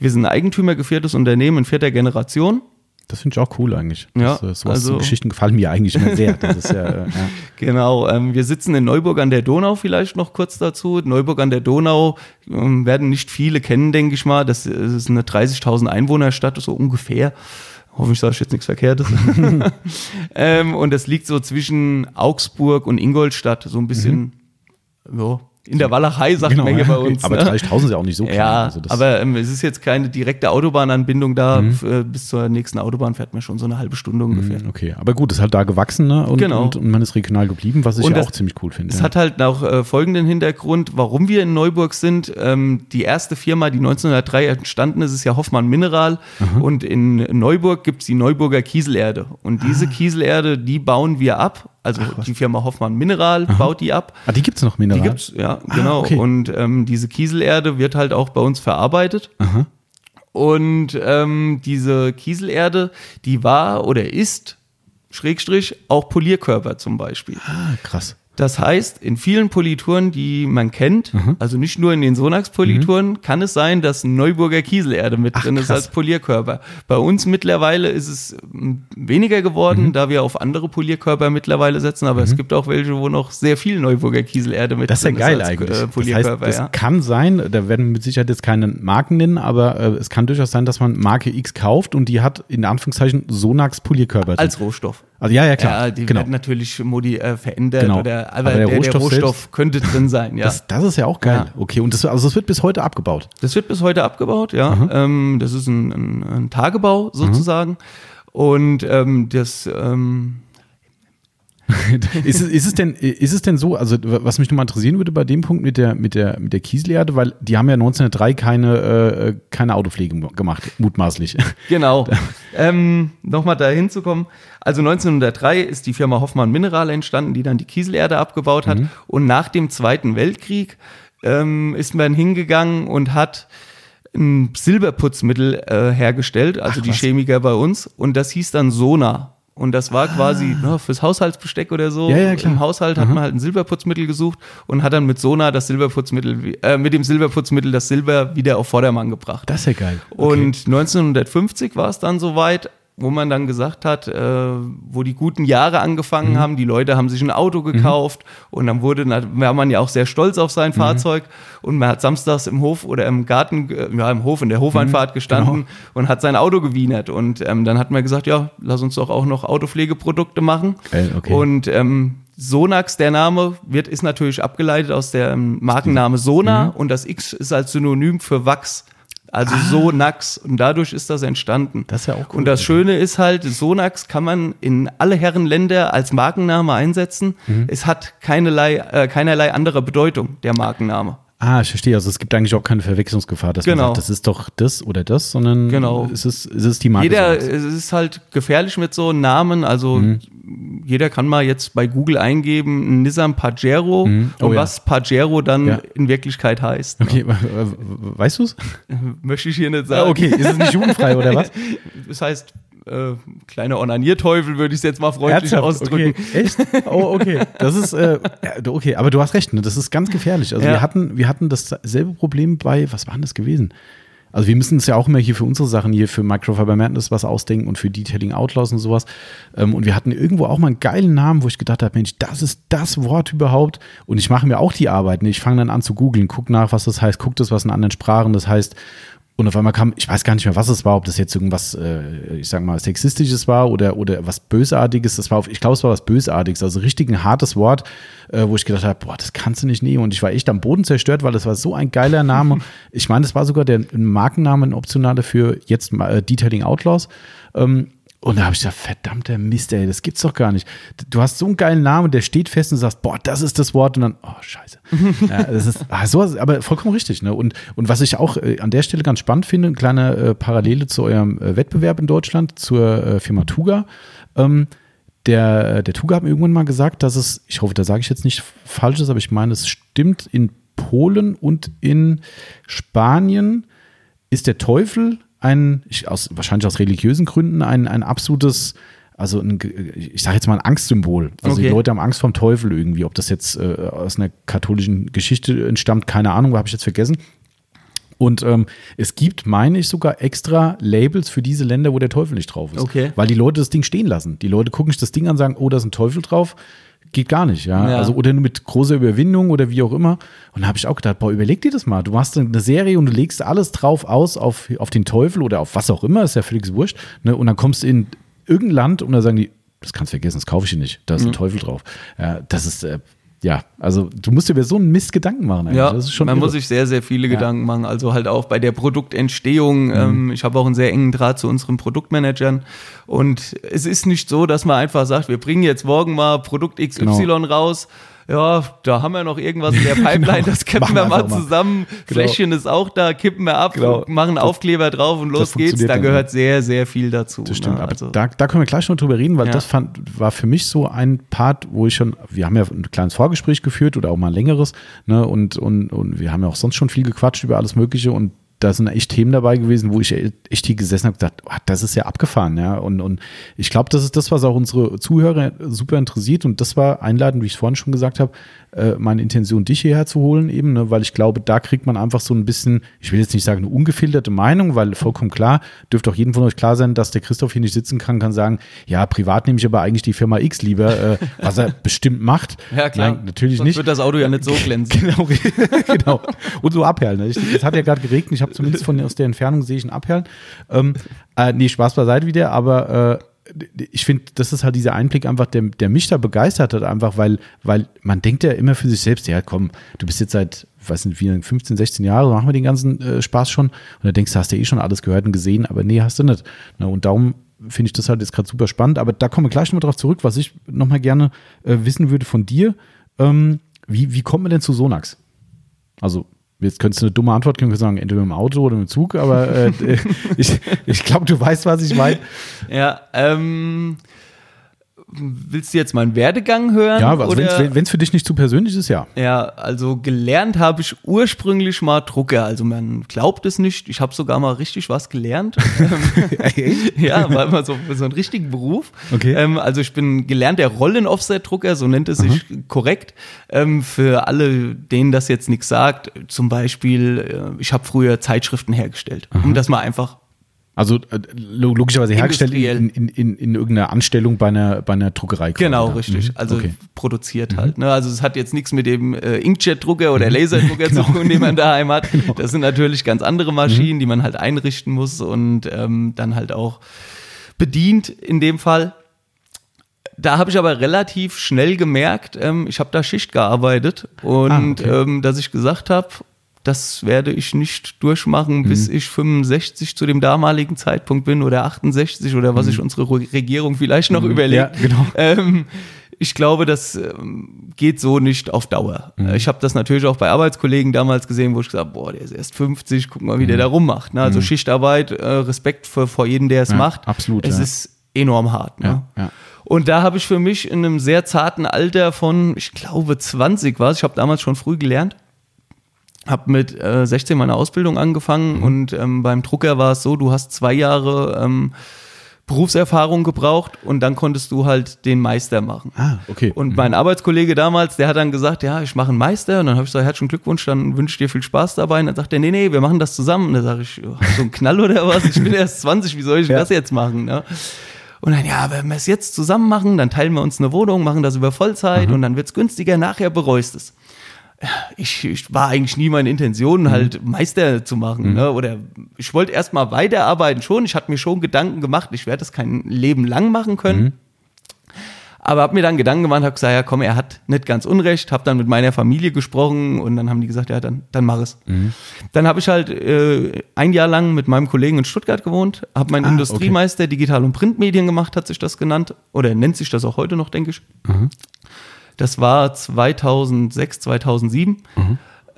Wir sind ein eigentümergeführtes Unternehmen in vierter Generation. Das finde ich auch cool eigentlich. Ja, das, äh, sowas also- so Geschichten gefallen mir eigentlich immer sehr. Das ist ja, äh, ja. Genau, ähm, wir sitzen in Neuburg an der Donau vielleicht noch kurz dazu. Neuburg an der Donau ähm, werden nicht viele kennen, denke ich mal. Das ist eine 30.000 Einwohnerstadt, so ungefähr. Hoffentlich sage ich jetzt nichts Verkehrtes. ähm, und das liegt so zwischen Augsburg und Ingolstadt, so ein bisschen ja, in der Walachei, sagt man hier bei uns. Mhm. Genau, Aber ne? 30.000 ist ja auch nicht so klein. Ja, Also aber ähm, es ist jetzt keine direkte Autobahnanbindung da. F- äh, Bis zur nächsten Autobahn fährt man schon so eine halbe Stunde ungefähr. Okay, aber gut, ist halt da gewachsen ne? und, Genau. und, und man ist regional geblieben, was ich Und ja das- auch ziemlich cool finde. Es ja. hat halt auch äh, folgenden Hintergrund, warum wir in Neuburg sind. Ähm, die erste Firma, die 1903 entstanden ist, ist ja Hoffmann Mineral. Und in Neuburg gibt's die Neuburger Kieselerde. Und Ah. diese Kieselerde, die bauen wir ab. Also die Firma Hoffmann Mineral baut die ab. ah, die gibt es noch, Mineral? Die gibt's, ja, Ah, genau. okay. Und ähm, diese Kieselerde wird halt auch bei uns verarbeitet. Aha. Und ähm, diese Kieselerde, die war oder ist, Schrägstrich, auch Polierkörper zum Beispiel. Ah, krass. Das heißt, in vielen Polituren, die man kennt, Mhm. also nicht nur in den Sonax-Polituren, kann es sein, dass Neuburger Kieselerde mit Ach, drin ist krass. als Polierkörper. Bei uns mittlerweile ist es m, weniger geworden, Mhm. da wir auf andere Polierkörper mittlerweile setzen, aber es gibt auch welche, wo noch sehr viel Neuburger Kieselerde mit Das ist ja drin geil als, eigentlich. Äh, das heißt, Polierkörper, das ja. kann sein, da werden mit Sicherheit jetzt keine Marken nennen, aber äh, es kann durchaus sein, dass man Marke X kauft und die hat in Anführungszeichen Sonax Polierkörper. drin. Als Rohstoff. Also ja, ja, klar. Ja, die genau. werden natürlich modi äh, verändert, Genau. oder, Aber aber, der der, der, Rohstoff Rohstoff, selbst- könnte drin sein, ja. Das, das ist ja auch geil. Ja. Okay, und das, also das wird bis heute abgebaut. Das wird bis heute abgebaut, ja. Ähm, das ist ein, ein, ein Tagebau sozusagen. Und ähm, das, ähm, ist, es, ist, es denn, ist es denn so, also was mich nochmal interessieren würde bei dem Punkt mit der, mit der, mit der Kieselerde, weil die haben ja 1903 keine, äh, keine Autopflege gemacht, mutmaßlich. genau. ähm, Nochmal da hinzukommen. Also 1903 ist die Firma Hoffmann Mineral entstanden, die dann die Kieselerde abgebaut hat. Und nach dem Zweiten Weltkrieg ähm, ist man hingegangen und hat ein Silberputzmittel äh, hergestellt, also die was. Chemiker bei uns. Und das hieß dann Sona. Und das war quasi ne, fürs Haushaltsbesteck oder so. Ah. Ja, ja, klar. Im Haushalt hat man halt ein Silberputzmittel gesucht und hat dann mit Sona das Silberputzmittel, äh, mit dem Silberputzmittel das Silber wieder auf Vordermann gebracht. Das ist ja geil. Und 1950 war es dann soweit, wo man dann gesagt hat, äh, wo die guten Jahre angefangen Mhm. haben, die Leute haben sich ein Auto gekauft und dann wurde, na- war man ja auch sehr stolz auf Mhm. sein Fahrzeug und man hat samstags im Hof oder im Garten, ja im Hof, in der Hofeinfahrt gestanden genau. und hat sein Auto gewienert und ähm, dann hat man gesagt, ja, lass uns doch auch noch Autopflegeprodukte machen. Geil, okay. Und ähm, Sonax, der Name, wird, ist natürlich abgeleitet aus dem Markenname Sona Mhm. und das X ist als Synonym für Wachs. Also Ah. Sonax und dadurch ist das entstanden. Das ist ja auch cool. Und das Schöne ist halt, Sonax kann man in alle Herren Länder als Markenname einsetzen. Mhm. Es hat keinerlei, äh, keinerlei andere Bedeutung, der Markenname. Ah, ich verstehe. Also es gibt eigentlich auch keine Verwechslungsgefahr, dass man Genau. sagt, das ist doch das oder das, sondern Genau. es ist, es ist die Marke. Jeder, es ist halt gefährlich mit so Namen. Also Mhm. Jeder kann mal jetzt bei Google eingeben, ein Nissan Pajero Oh und ja. was Pajero dann Ja. in Wirklichkeit heißt. ne? Okay, äh, weißt du es? Möchte ich hier nicht sagen. Ah, okay, ist es nicht jugendfrei oder was? Das heißt, äh, kleiner Onanierteufel würde ich es jetzt mal freundlich ausdrücken. Okay. Echt? Oh, okay. Das ist, äh, okay, aber du hast recht, ne? das ist ganz gefährlich. Also Ja. wir hatten, wir hatten dasselbe Problem bei, was war denn das gewesen? Also wir müssen uns ja auch immer hier für unsere Sachen, hier für Microfiber Madness was ausdenken und für Detailing Outlaws und sowas. Ähm, und wir hatten irgendwo auch mal einen geilen Namen, wo ich gedacht habe, Mensch, das ist das Wort überhaupt. Und ich mache mir auch die Arbeit. Ne? Ich fange dann an zu googeln, guck nach, was das heißt, guck das, was in anderen Sprachen das heißt. Und auf einmal kam, ich weiß gar nicht mehr, was es war, ob das jetzt irgendwas, äh, ich sag mal, Sexistisches war oder, oder was Bösartiges. Das war, auf, ich glaube, es war was Bösartiges, also richtig ein hartes Wort, äh, wo ich gedacht habe, boah, das kannst du nicht nehmen. Und ich war echt am Boden zerstört, weil das war so ein geiler Name. ich meine, das war sogar der Markenname, ein optionaler für jetzt äh, Detailing Outlaws. Ähm, und da habe ich gesagt, verdammter Mist, ey, das gibt's doch gar nicht. Du hast so einen geilen Namen, der steht fest und sagst, boah, das ist das Wort und dann, oh, scheiße. ja, das ist ah, so, aber vollkommen richtig. Ne? Und, und was ich auch äh, an der Stelle ganz spannend finde, eine kleine äh, Parallele zu eurem äh, Wettbewerb in Deutschland, zur äh, Firma Tuga. Ähm, der, der Tuga hat mir irgendwann mal gesagt, dass es, ich hoffe, da sage ich jetzt nicht Falsches, aber ich meine, es stimmt, in Polen und in Spanien ist der Teufel ein, ich, aus, wahrscheinlich aus religiösen Gründen, ein, ein absolutes, also ein, ich sage jetzt mal ein Angstsymbol. Also okay. die Leute haben Angst vom Teufel irgendwie. Ob das jetzt äh, aus einer katholischen Geschichte entstammt, keine Ahnung, habe ich jetzt vergessen. Und ähm, es gibt, meine ich, sogar extra Labels für diese Länder, wo der Teufel nicht drauf ist. Okay. Weil die Leute das Ding stehen lassen. Die Leute gucken sich das Ding an und sagen, oh, da ist ein Teufel drauf geht gar nicht, ja? ja. Also oder nur mit großer Überwindung oder wie auch immer. Und da habe ich auch gedacht, boah, überleg dir das mal. Du machst eine Serie und du legst alles drauf aus auf, auf den Teufel oder auf was auch immer, ist ja völlig wurscht. Ne? Und dann kommst du in irgendein Land und da sagen die, das kannst du vergessen, das kaufe ich dir nicht. Da ist ein mhm. Teufel drauf. Ja, das ist äh, ja, also du musst dir über so einen Mist Gedanken machen. Eigentlich. Ja, man irre. muss sich sehr, sehr viele ja. Gedanken machen. Also halt auch bei der Produktentstehung. Mhm. Ähm, ich habe auch einen sehr engen Draht zu unseren Produktmanagern. Und es ist nicht so, dass man einfach sagt, wir bringen jetzt morgen mal Produkt XY genau. raus ja, da haben wir noch irgendwas in der genau. Pipeline, genau. das kippen wir mal zusammen. Genau. Fläschchen ist auch da, kippen wir ab, genau. machen Aufkleber drauf und los geht's. Da gehört sehr, sehr viel dazu. Das stimmt. Ne? Also. Da, da können wir gleich noch drüber reden, weil ja. das fand, war für mich so ein Part, wo ich schon, wir haben ja ein kleines Vorgespräch geführt oder auch mal ein längeres, ne, und, und, und wir haben ja auch sonst schon viel gequatscht über alles Mögliche und da sind echt Themen dabei gewesen, wo ich echt hier gesessen habe und gedacht, oh, das ist ja abgefahren, ja. Und, und ich glaube, das ist das, was auch unsere Zuhörer super interessiert. Und das war einladend, wie ich es vorhin schon gesagt habe, äh, meine Intention, dich hierher zu holen, eben, ne, weil ich glaube, da kriegt man einfach so ein bisschen, ich will jetzt nicht sagen, eine ungefilterte Meinung, weil vollkommen klar, dürfte auch jedem von euch klar sein, dass der Christoph hier nicht sitzen kann, kann sagen, ja, privat nehme ich aber eigentlich die Firma X lieber, äh, was er bestimmt macht. Ja, klar. Nein, natürlich Sonst nicht. wird das Auto ja nicht so glänzen. genau, genau. Und so abperlen. Ne? Es hat ja gerade geregnet, ich habe zumindest von aus der Entfernung sehe ich ein Abperlen. Ähm, äh, nee, Spaß beiseite wieder, aber äh, ich finde, das ist halt dieser Einblick einfach, der, der mich da begeistert hat, einfach, weil, weil man denkt ja immer für sich selbst, ja komm, du bist jetzt seit, weiß nicht, wie 15, 16 Jahren, machen wir den ganzen äh, Spaß schon. Und dann denkst du, hast du eh schon alles gehört und gesehen, aber nee, hast du nicht. Na, und darum finde ich das halt jetzt gerade super spannend. Aber da kommen wir gleich nochmal drauf zurück, was ich nochmal gerne äh, wissen würde von dir. Ähm, wie, wie kommt man denn zu Sonax? Also Jetzt könntest du eine dumme Antwort wir sagen, entweder mit dem Auto oder mit dem Zug, aber äh, ich, ich glaube, du weißt, was ich meine. Ja, ähm, willst du jetzt meinen Werdegang hören? Ja, also wenn es für dich nicht zu persönlich ist, ja. Ja, also gelernt habe ich ursprünglich mal Drucker. Also man glaubt es nicht. Ich habe sogar mal richtig was gelernt. ja, war mal so, so ein richtigen Beruf. Okay. Ähm, also ich bin gelernter Rollen-Offset-Drucker, so nennt es sich Aha. korrekt. Ähm, für alle, denen das jetzt nichts sagt, zum Beispiel, äh, ich habe früher Zeitschriften hergestellt, Aha. um das mal einfach also äh, logischerweise hergestellt in, in, in, in, irgendeiner Anstellung bei einer, bei einer Druckerei. Genau, richtig. Mhm. Also okay. produziert mhm. halt. Ne? Also es hat jetzt nichts mit dem äh, Inkjet-Drucker oder mhm. Laserdrucker genau. zu tun, den man daheim hat. Genau. Das sind natürlich ganz andere Maschinen, mhm. die man halt einrichten muss und ähm, dann halt auch bedient in dem Fall. Da habe ich aber relativ schnell gemerkt, ähm, ich habe da Schicht gearbeitet und ah, okay. ähm, dass ich gesagt habe, das werde ich nicht durchmachen, bis mhm. ich 65 zu dem damaligen Zeitpunkt bin oder 68 oder was mhm. sich unsere Regierung vielleicht noch mhm. überlegt. Ja, genau. Ähm, ich glaube, das ähm, geht so nicht auf Dauer. Mhm. Ich habe das natürlich auch bei Arbeitskollegen damals gesehen, wo ich gesagt habe, boah, der ist erst 50, guck mal, wie der mhm. da rummacht. Ne? Also mhm. Schichtarbeit, äh, Respekt vor, vor jedem, der es ja, macht. Absolut. Es ja. ist enorm hart. Ne? Ja. Und da habe ich für mich in einem sehr zarten Alter von, ich glaube, 20 war es, ich habe damals schon früh gelernt, habe mit äh, 16 meine Ausbildung angefangen mhm. und ähm, beim Drucker war es so, du hast zwei Jahre ähm, Berufserfahrung gebraucht und dann konntest du halt den Meister machen. Ah, okay. Und mein Arbeitskollege damals, der hat dann gesagt, ja, ich mache einen Meister. Und dann habe ich gesagt, herzlichen Glückwunsch, dann wünsche ich dir viel Spaß dabei. Und dann sagt er, nee, nee, wir machen das zusammen. Und dann sage ich, oh, so ein Knall oder was? Ich bin erst 20, wie soll ich Ja. das jetzt machen? Ne? Und dann, ja, wenn wir es jetzt zusammen machen, dann teilen wir uns eine Wohnung, machen das über Vollzeit und dann wird's günstiger, nachher bereust es. Ich, ich war eigentlich nie meine Intention, halt Meister zu machen. Ne? Oder ich wollte erstmal weiterarbeiten schon. Ich hatte mir schon Gedanken gemacht, ich werde das kein Leben lang machen können. Aber habe mir dann Gedanken gemacht, habe gesagt, ja komm, er hat nicht ganz Unrecht, habe dann mit meiner Familie gesprochen und dann haben die gesagt, ja, dann, dann mach es. Dann habe ich halt äh, ein Jahr lang mit meinem Kollegen in Stuttgart gewohnt, habe meinen Ah, Industriemeister Digital- und Printmedien gemacht, hat sich das genannt. Oder nennt sich das auch heute noch, denke ich. Das war 2006, 2007.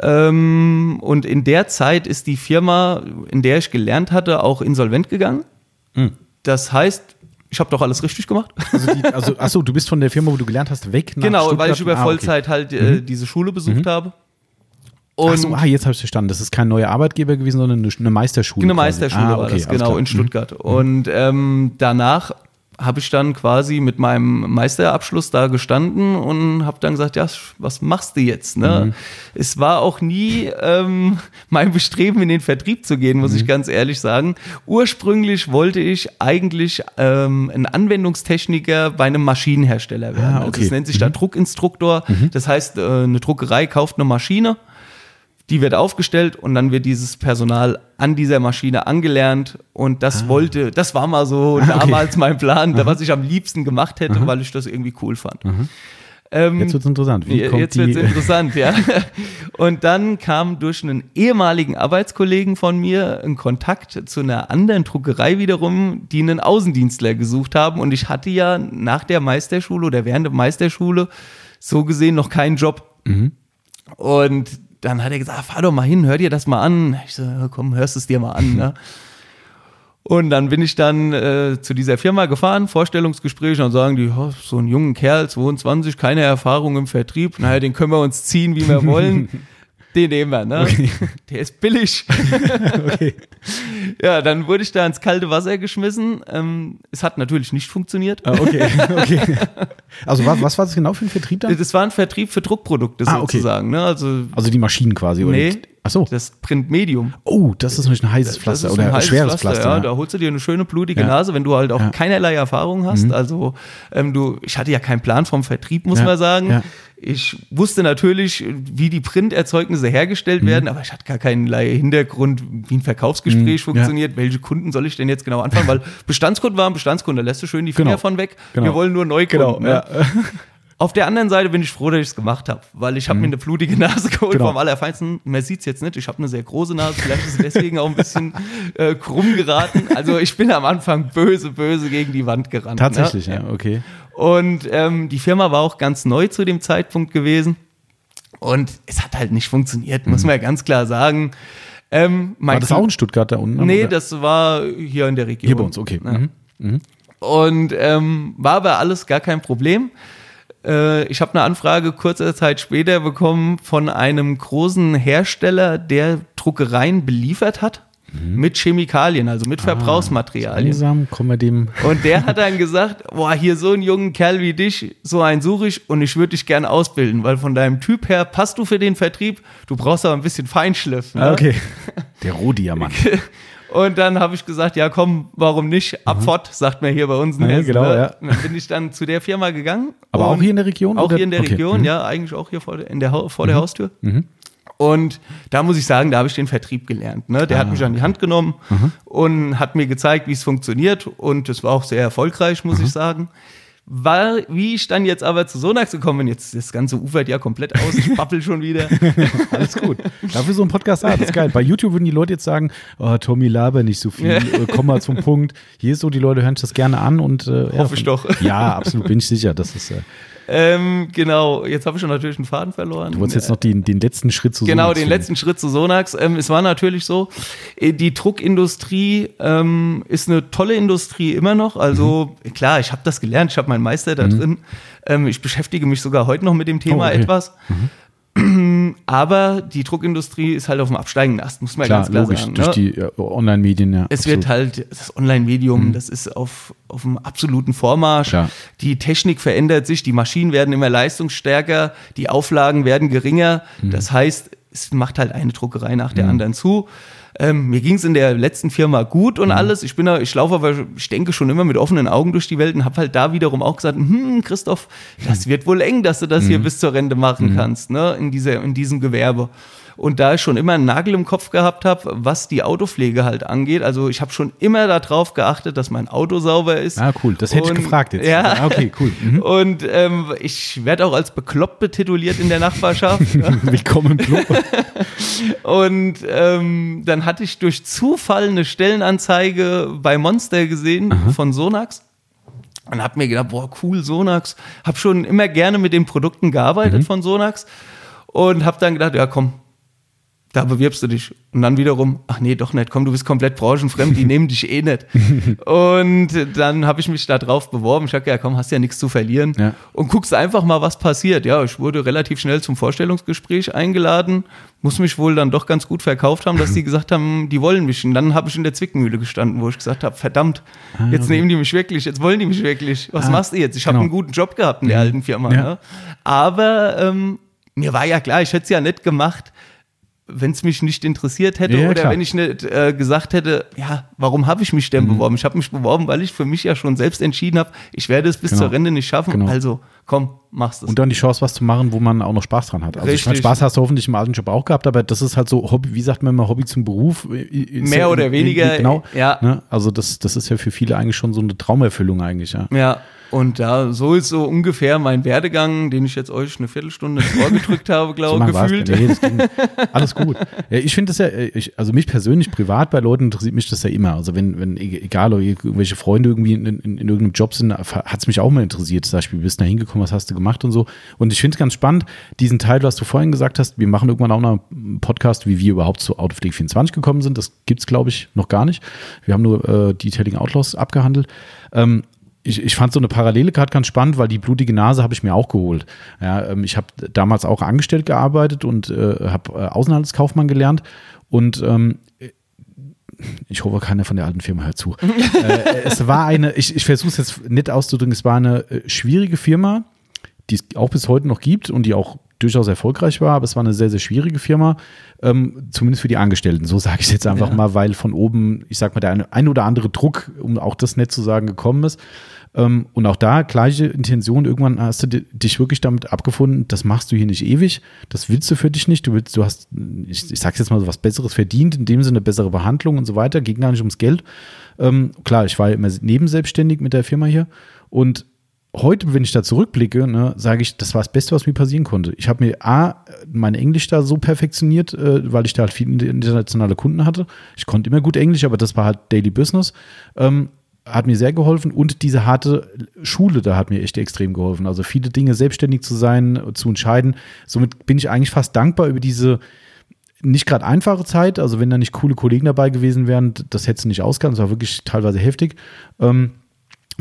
Ähm, und in der Zeit ist die Firma, in der ich gelernt hatte, auch insolvent gegangen. Das heißt, ich habe doch alles richtig gemacht. Also, die, also achso, du bist von der Firma, wo du gelernt hast, weg nach genau, Stuttgart? weil ich über Ah, okay. Mhm. Vollzeit halt äh, diese Schule besucht habe. Und so, ah, jetzt habe ich verstanden. Das ist kein neuer Arbeitgeber gewesen, sondern eine, eine Meisterschule. eine. Meisterschule ah, war okay, das, genau, in Mhm. Stuttgart. Und ähm, danach habe ich dann quasi mit meinem Meisterabschluss da gestanden und habe dann gesagt, ja, was machst du jetzt? Ne? Mhm. Es war auch nie ähm, mein Bestreben, in den Vertrieb zu gehen, Mhm. muss ich ganz ehrlich sagen. Ursprünglich wollte ich eigentlich ähm, ein Anwendungstechniker bei einem Maschinenhersteller werden. Ah, Also okay. es nennt sich da Druckinstruktor. Das heißt, äh, eine Druckerei kauft eine Maschine, die wird aufgestellt und dann wird dieses Personal an dieser Maschine angelernt und das wollte, das war mal so Ah, okay. damals mein Plan, was ich am liebsten gemacht hätte, weil ich das irgendwie cool fand. Ähm, Jetzt wird's interessant. Wie kommt Jetzt wird's interessant, ja. Und dann kam durch einen ehemaligen Arbeitskollegen von mir ein Kontakt zu einer anderen Druckerei wiederum, die einen Außendienstler gesucht haben. Und ich hatte ja nach der Meisterschule oder während der Meisterschule so gesehen noch keinen Job. Und dann hat er gesagt, fahr doch mal hin, hör dir das mal an. Ich so, komm, hörst es dir mal an. Ne? Und dann bin ich dann äh, zu dieser Firma gefahren, Vorstellungsgespräch, und dann sagen die, oh, so ein junger Kerl, 22, keine Erfahrung im Vertrieb, naja, den können wir uns ziehen, wie wir wollen. Den nehmen wir, ne? Der ist billig. okay. Ja, dann wurde ich da ins kalte Wasser geschmissen. Ähm, es hat natürlich nicht funktioniert. Ah, okay, okay. Also was, was war das genau für ein Vertrieb dann? Das war ein Vertrieb für Druckprodukte Ah, okay. sozusagen. Ne? Also Also die Maschinen quasi, oder? Nee. Ach so. das Printmedium. Oh, das ist natürlich ein heißes Pflaster oder ein schweres Pflaster, Pflaster. Ja, ja. da holst du dir eine schöne blutige Ja. Nase, wenn du halt auch Ja. Mhm. keinerlei Erfahrung hast. Also ähm, du, ich hatte ja keinen Plan vom Vertrieb, muss man sagen. Ich wusste natürlich, wie die Printerzeugnisse hergestellt Mhm. werden, aber ich hatte gar keinerlei Hintergrund, wie ein Verkaufsgespräch Mhm. funktioniert. Welche Kunden soll ich denn jetzt genau anfangen? Weil Bestandskunden waren Bestandskunden, da lässt du schön die Finger Genau. von weg. Genau. Wir wollen nur Neukunden. Genau, ne? Auf der anderen Seite bin ich froh, dass ich es gemacht habe, weil ich habe mir eine blutige Nase geholt Mhm. Genau. vom Allerfeinsten. Man sieht es jetzt nicht, ich habe eine sehr große Nase, vielleicht ist es deswegen auch ein bisschen äh, krumm geraten. Also ich bin am Anfang böse, böse gegen die Wand gerannt. Tatsächlich, ne? ja, okay. Und ähm, die Firma war auch ganz neu zu dem Zeitpunkt gewesen. Und es hat halt nicht funktioniert, muss man ja ganz klar sagen. Ähm, Mhm. War das auch in Stuttgart da unten? Nee, oder? das war hier in der Region. Hier bei uns, okay. Ja. Mhm. Und ähm, war aber alles gar kein Problem. Äh, ich habe eine Anfrage kurze Zeit später bekommen von einem großen Hersteller, der Druckereien beliefert hat mit Chemikalien, also mit Verbrauchsmaterialien. Langsam kommen wir dem. Und der hat dann gesagt, boah, hier so einen jungen Kerl wie dich, so einen suche ich und ich würde dich gerne ausbilden, weil von deinem Typ her passt du für den Vertrieb, du brauchst aber ein bisschen Feinschliff. Ne? Ah, okay. Der Rohdiamant. Und dann habe ich gesagt, ja komm, warum nicht? Abfort, sagt man hier bei uns. in Ja, Hessen, genau, ne? ja. Und dann bin ich dann zu der Firma gegangen. Aber auch hier in der Region? Auch oder? hier in der Okay. Region, Mhm. ja, eigentlich auch hier vor der, in der, vor der Haustür. Und da muss ich sagen, da habe ich den Vertrieb gelernt. Ne? Der Ah, hat mich an die Hand genommen und hat mir gezeigt, wie es funktioniert. Und es war auch sehr erfolgreich, muss ich sagen. War, wie ich dann jetzt aber zu Sonax gekommen bin, jetzt das ganze ufert ja komplett aus, ich babbel schon wieder. Alles gut. Dafür so ein Podcast, ah, das ist geil. Bei YouTube würden die Leute jetzt sagen, oh, Tommy, laber nicht so viel, Ja. äh, komm mal zum Punkt. Hier ist so, die Leute hören sich das gerne an und äh, ja, Hoffe ich doch. Ja, absolut, bin ich sicher. Das ist, äh, ähm, genau, jetzt habe ich schon natürlich einen Faden verloren. du wolltest jetzt noch den, den letzten Schritt zu Genau, Sonax den finden. letzten Schritt zu Sonax. Ähm, es war natürlich so, äh, die Druckindustrie ähm, ist eine tolle Industrie immer noch. Also Mhm. klar, ich habe das gelernt, ich habe meinen Meister da drin. Ähm, ich beschäftige mich sogar heute noch mit dem Thema Oh, okay. etwas. Aber die Druckindustrie ist halt auf dem absteigenden Ast, muss man Klar, ganz klar logisch, sagen. durch ne? die äh, Online-Medien, ja. Es absolut. wird halt, das Online-Medium, das ist auf, auf einem absoluten Vormarsch. Klar. Die Technik verändert sich, die Maschinen werden immer leistungsstärker, die Auflagen werden geringer. Das heißt, es macht halt eine Druckerei nach der anderen zu. Ähm, mir ging es in der letzten Firma gut und alles. Ich bin da, ich laufe aber, ich denke schon immer mit offenen Augen durch die Welt und habe halt da wiederum auch gesagt, hm, Christoph, das wird wohl eng, dass du das hier bis zur Rente machen kannst, ne, in dieser, in diesem Gewerbe. Und da ich schon immer einen Nagel im Kopf gehabt habe, was die Autopflege halt angeht, also ich habe schon immer darauf geachtet, dass mein Auto sauber ist. Ah, cool. Das hätte ich Und- gefragt jetzt. Ja. Ah, okay, cool. Mhm. Und ähm, ich werde auch als bekloppt betituliert in der Nachbarschaft. Willkommen im Club. Und ähm, dann hatte ich durch Zufall eine Stellenanzeige bei Monster gesehen von Sonax. Und habe mir gedacht, boah, cool, Sonax. Habe schon immer gerne mit den Produkten gearbeitet von Sonax. Und habe dann gedacht, ja komm, da bewirbst du dich. Und dann wiederum, ach nee, doch nicht, komm, du bist komplett branchenfremd, die nehmen dich eh nicht. Und dann habe ich mich da drauf beworben. Ich dachte, ja komm, hast ja nichts zu verlieren. Ja. Und guckst einfach mal, was passiert. Ja, ich wurde relativ schnell zum Vorstellungsgespräch eingeladen. Muss mich wohl dann doch ganz gut verkauft haben, dass die gesagt haben, die wollen mich. Und dann habe ich in der Zwickmühle gestanden, wo ich gesagt habe, verdammt, jetzt nehmen die mich wirklich, jetzt wollen die mich wirklich. Was Ah, machst du jetzt? Ich habe genau. einen guten Job gehabt in der alten Firma. Ja. Ne? Aber ähm, mir war ja klar, ich hätte es ja nicht gemacht, wenn es mich nicht interessiert hätte Ja, oder klar. wenn ich nicht äh, gesagt hätte, ja, warum habe ich mich denn Mhm. beworben? Ich habe mich beworben, weil ich für mich ja schon selbst entschieden habe, ich werde es bis Genau. zur Rente nicht schaffen. Genau. Also komm, machst es. Und dann die Chance, was zu machen, wo man auch noch Spaß dran hat. Also ich meine, Richtig. Spaß hast du hoffentlich im alten Job auch gehabt, aber das ist halt so Hobby, wie sagt man immer, Hobby zum Beruf. Ist Mehr ja oder weniger, Genau. ja. Ne? Also das, das ist ja für viele eigentlich schon so eine Traumerfüllung eigentlich, ja. Ja, und ja, so ist so ungefähr mein Werdegang, den ich jetzt euch eine Viertelstunde ins Ohr gedrückt habe, glaube ich, gefühlt. Nee, das ging, alles gut. Ja, ich finde das ja, äh, ich, also mich persönlich, privat bei Leuten interessiert mich das ja immer. Also wenn, wenn e- egal, irgendwelche Freunde irgendwie in, in, in irgendeinem Job sind, hat es mich auch mal interessiert. Zum Beispiel, wie bist du da hingekommen, was hast du gemacht und so. Und ich finde es ganz spannend, diesen Teil, was du vorhin gesagt hast, wir machen irgendwann auch noch einen Podcast, wie wir überhaupt zu Autopflege 24 gekommen sind. Das gibt's glaube ich, noch gar nicht. Wir haben nur äh, Detailing Outlaws abgehandelt. Ähm, ich, ich fand so eine Parallele gerade ganz spannend, weil die blutige Nase habe ich mir auch geholt. Ja, ähm, ich habe damals auch angestellt gearbeitet und äh, habe äh, Außenhandelskaufmann gelernt und ähm, ich hoffe, keiner von der alten Firma hört zu. äh, es war eine, ich, ich versuche es jetzt nett auszudrücken, es war eine äh, schwierige Firma, die es auch bis heute noch gibt und die auch durchaus erfolgreich war, aber es war eine sehr, sehr schwierige Firma, ähm, zumindest für die Angestellten. So sage ich jetzt einfach Ja. mal, weil von oben, ich sag mal, der eine, ein oder andere Druck, um auch das nett zu sagen, gekommen ist. Ähm, und auch da gleiche Intention, irgendwann hast du di- dich wirklich damit abgefunden, das machst du hier nicht ewig, das willst du für dich nicht, du willst, du hast, ich, ich sag's jetzt mal so was Besseres verdient, in dem Sinne bessere Behandlung und so weiter, ging gar nicht ums Geld. Ähm, klar, ich war immer nebenselbstständig mit der Firma hier und heute, wenn ich da zurückblicke, ne, sage ich, das war das Beste, was mir passieren konnte. Ich habe mir A, mein Englisch da so perfektioniert, äh, weil ich da halt viele internationale Kunden hatte. Ich konnte immer gut Englisch, aber das war halt Daily Business. Ähm, hat mir sehr geholfen und diese harte Schule da hat mir echt extrem geholfen. Also viele Dinge selbstständig zu sein, zu entscheiden. Somit bin ich eigentlich fast dankbar über diese nicht gerade einfache Zeit. Also wenn da nicht coole Kollegen dabei gewesen wären, das hättest du nicht ausgehalten. Das war wirklich teilweise heftig. Ähm,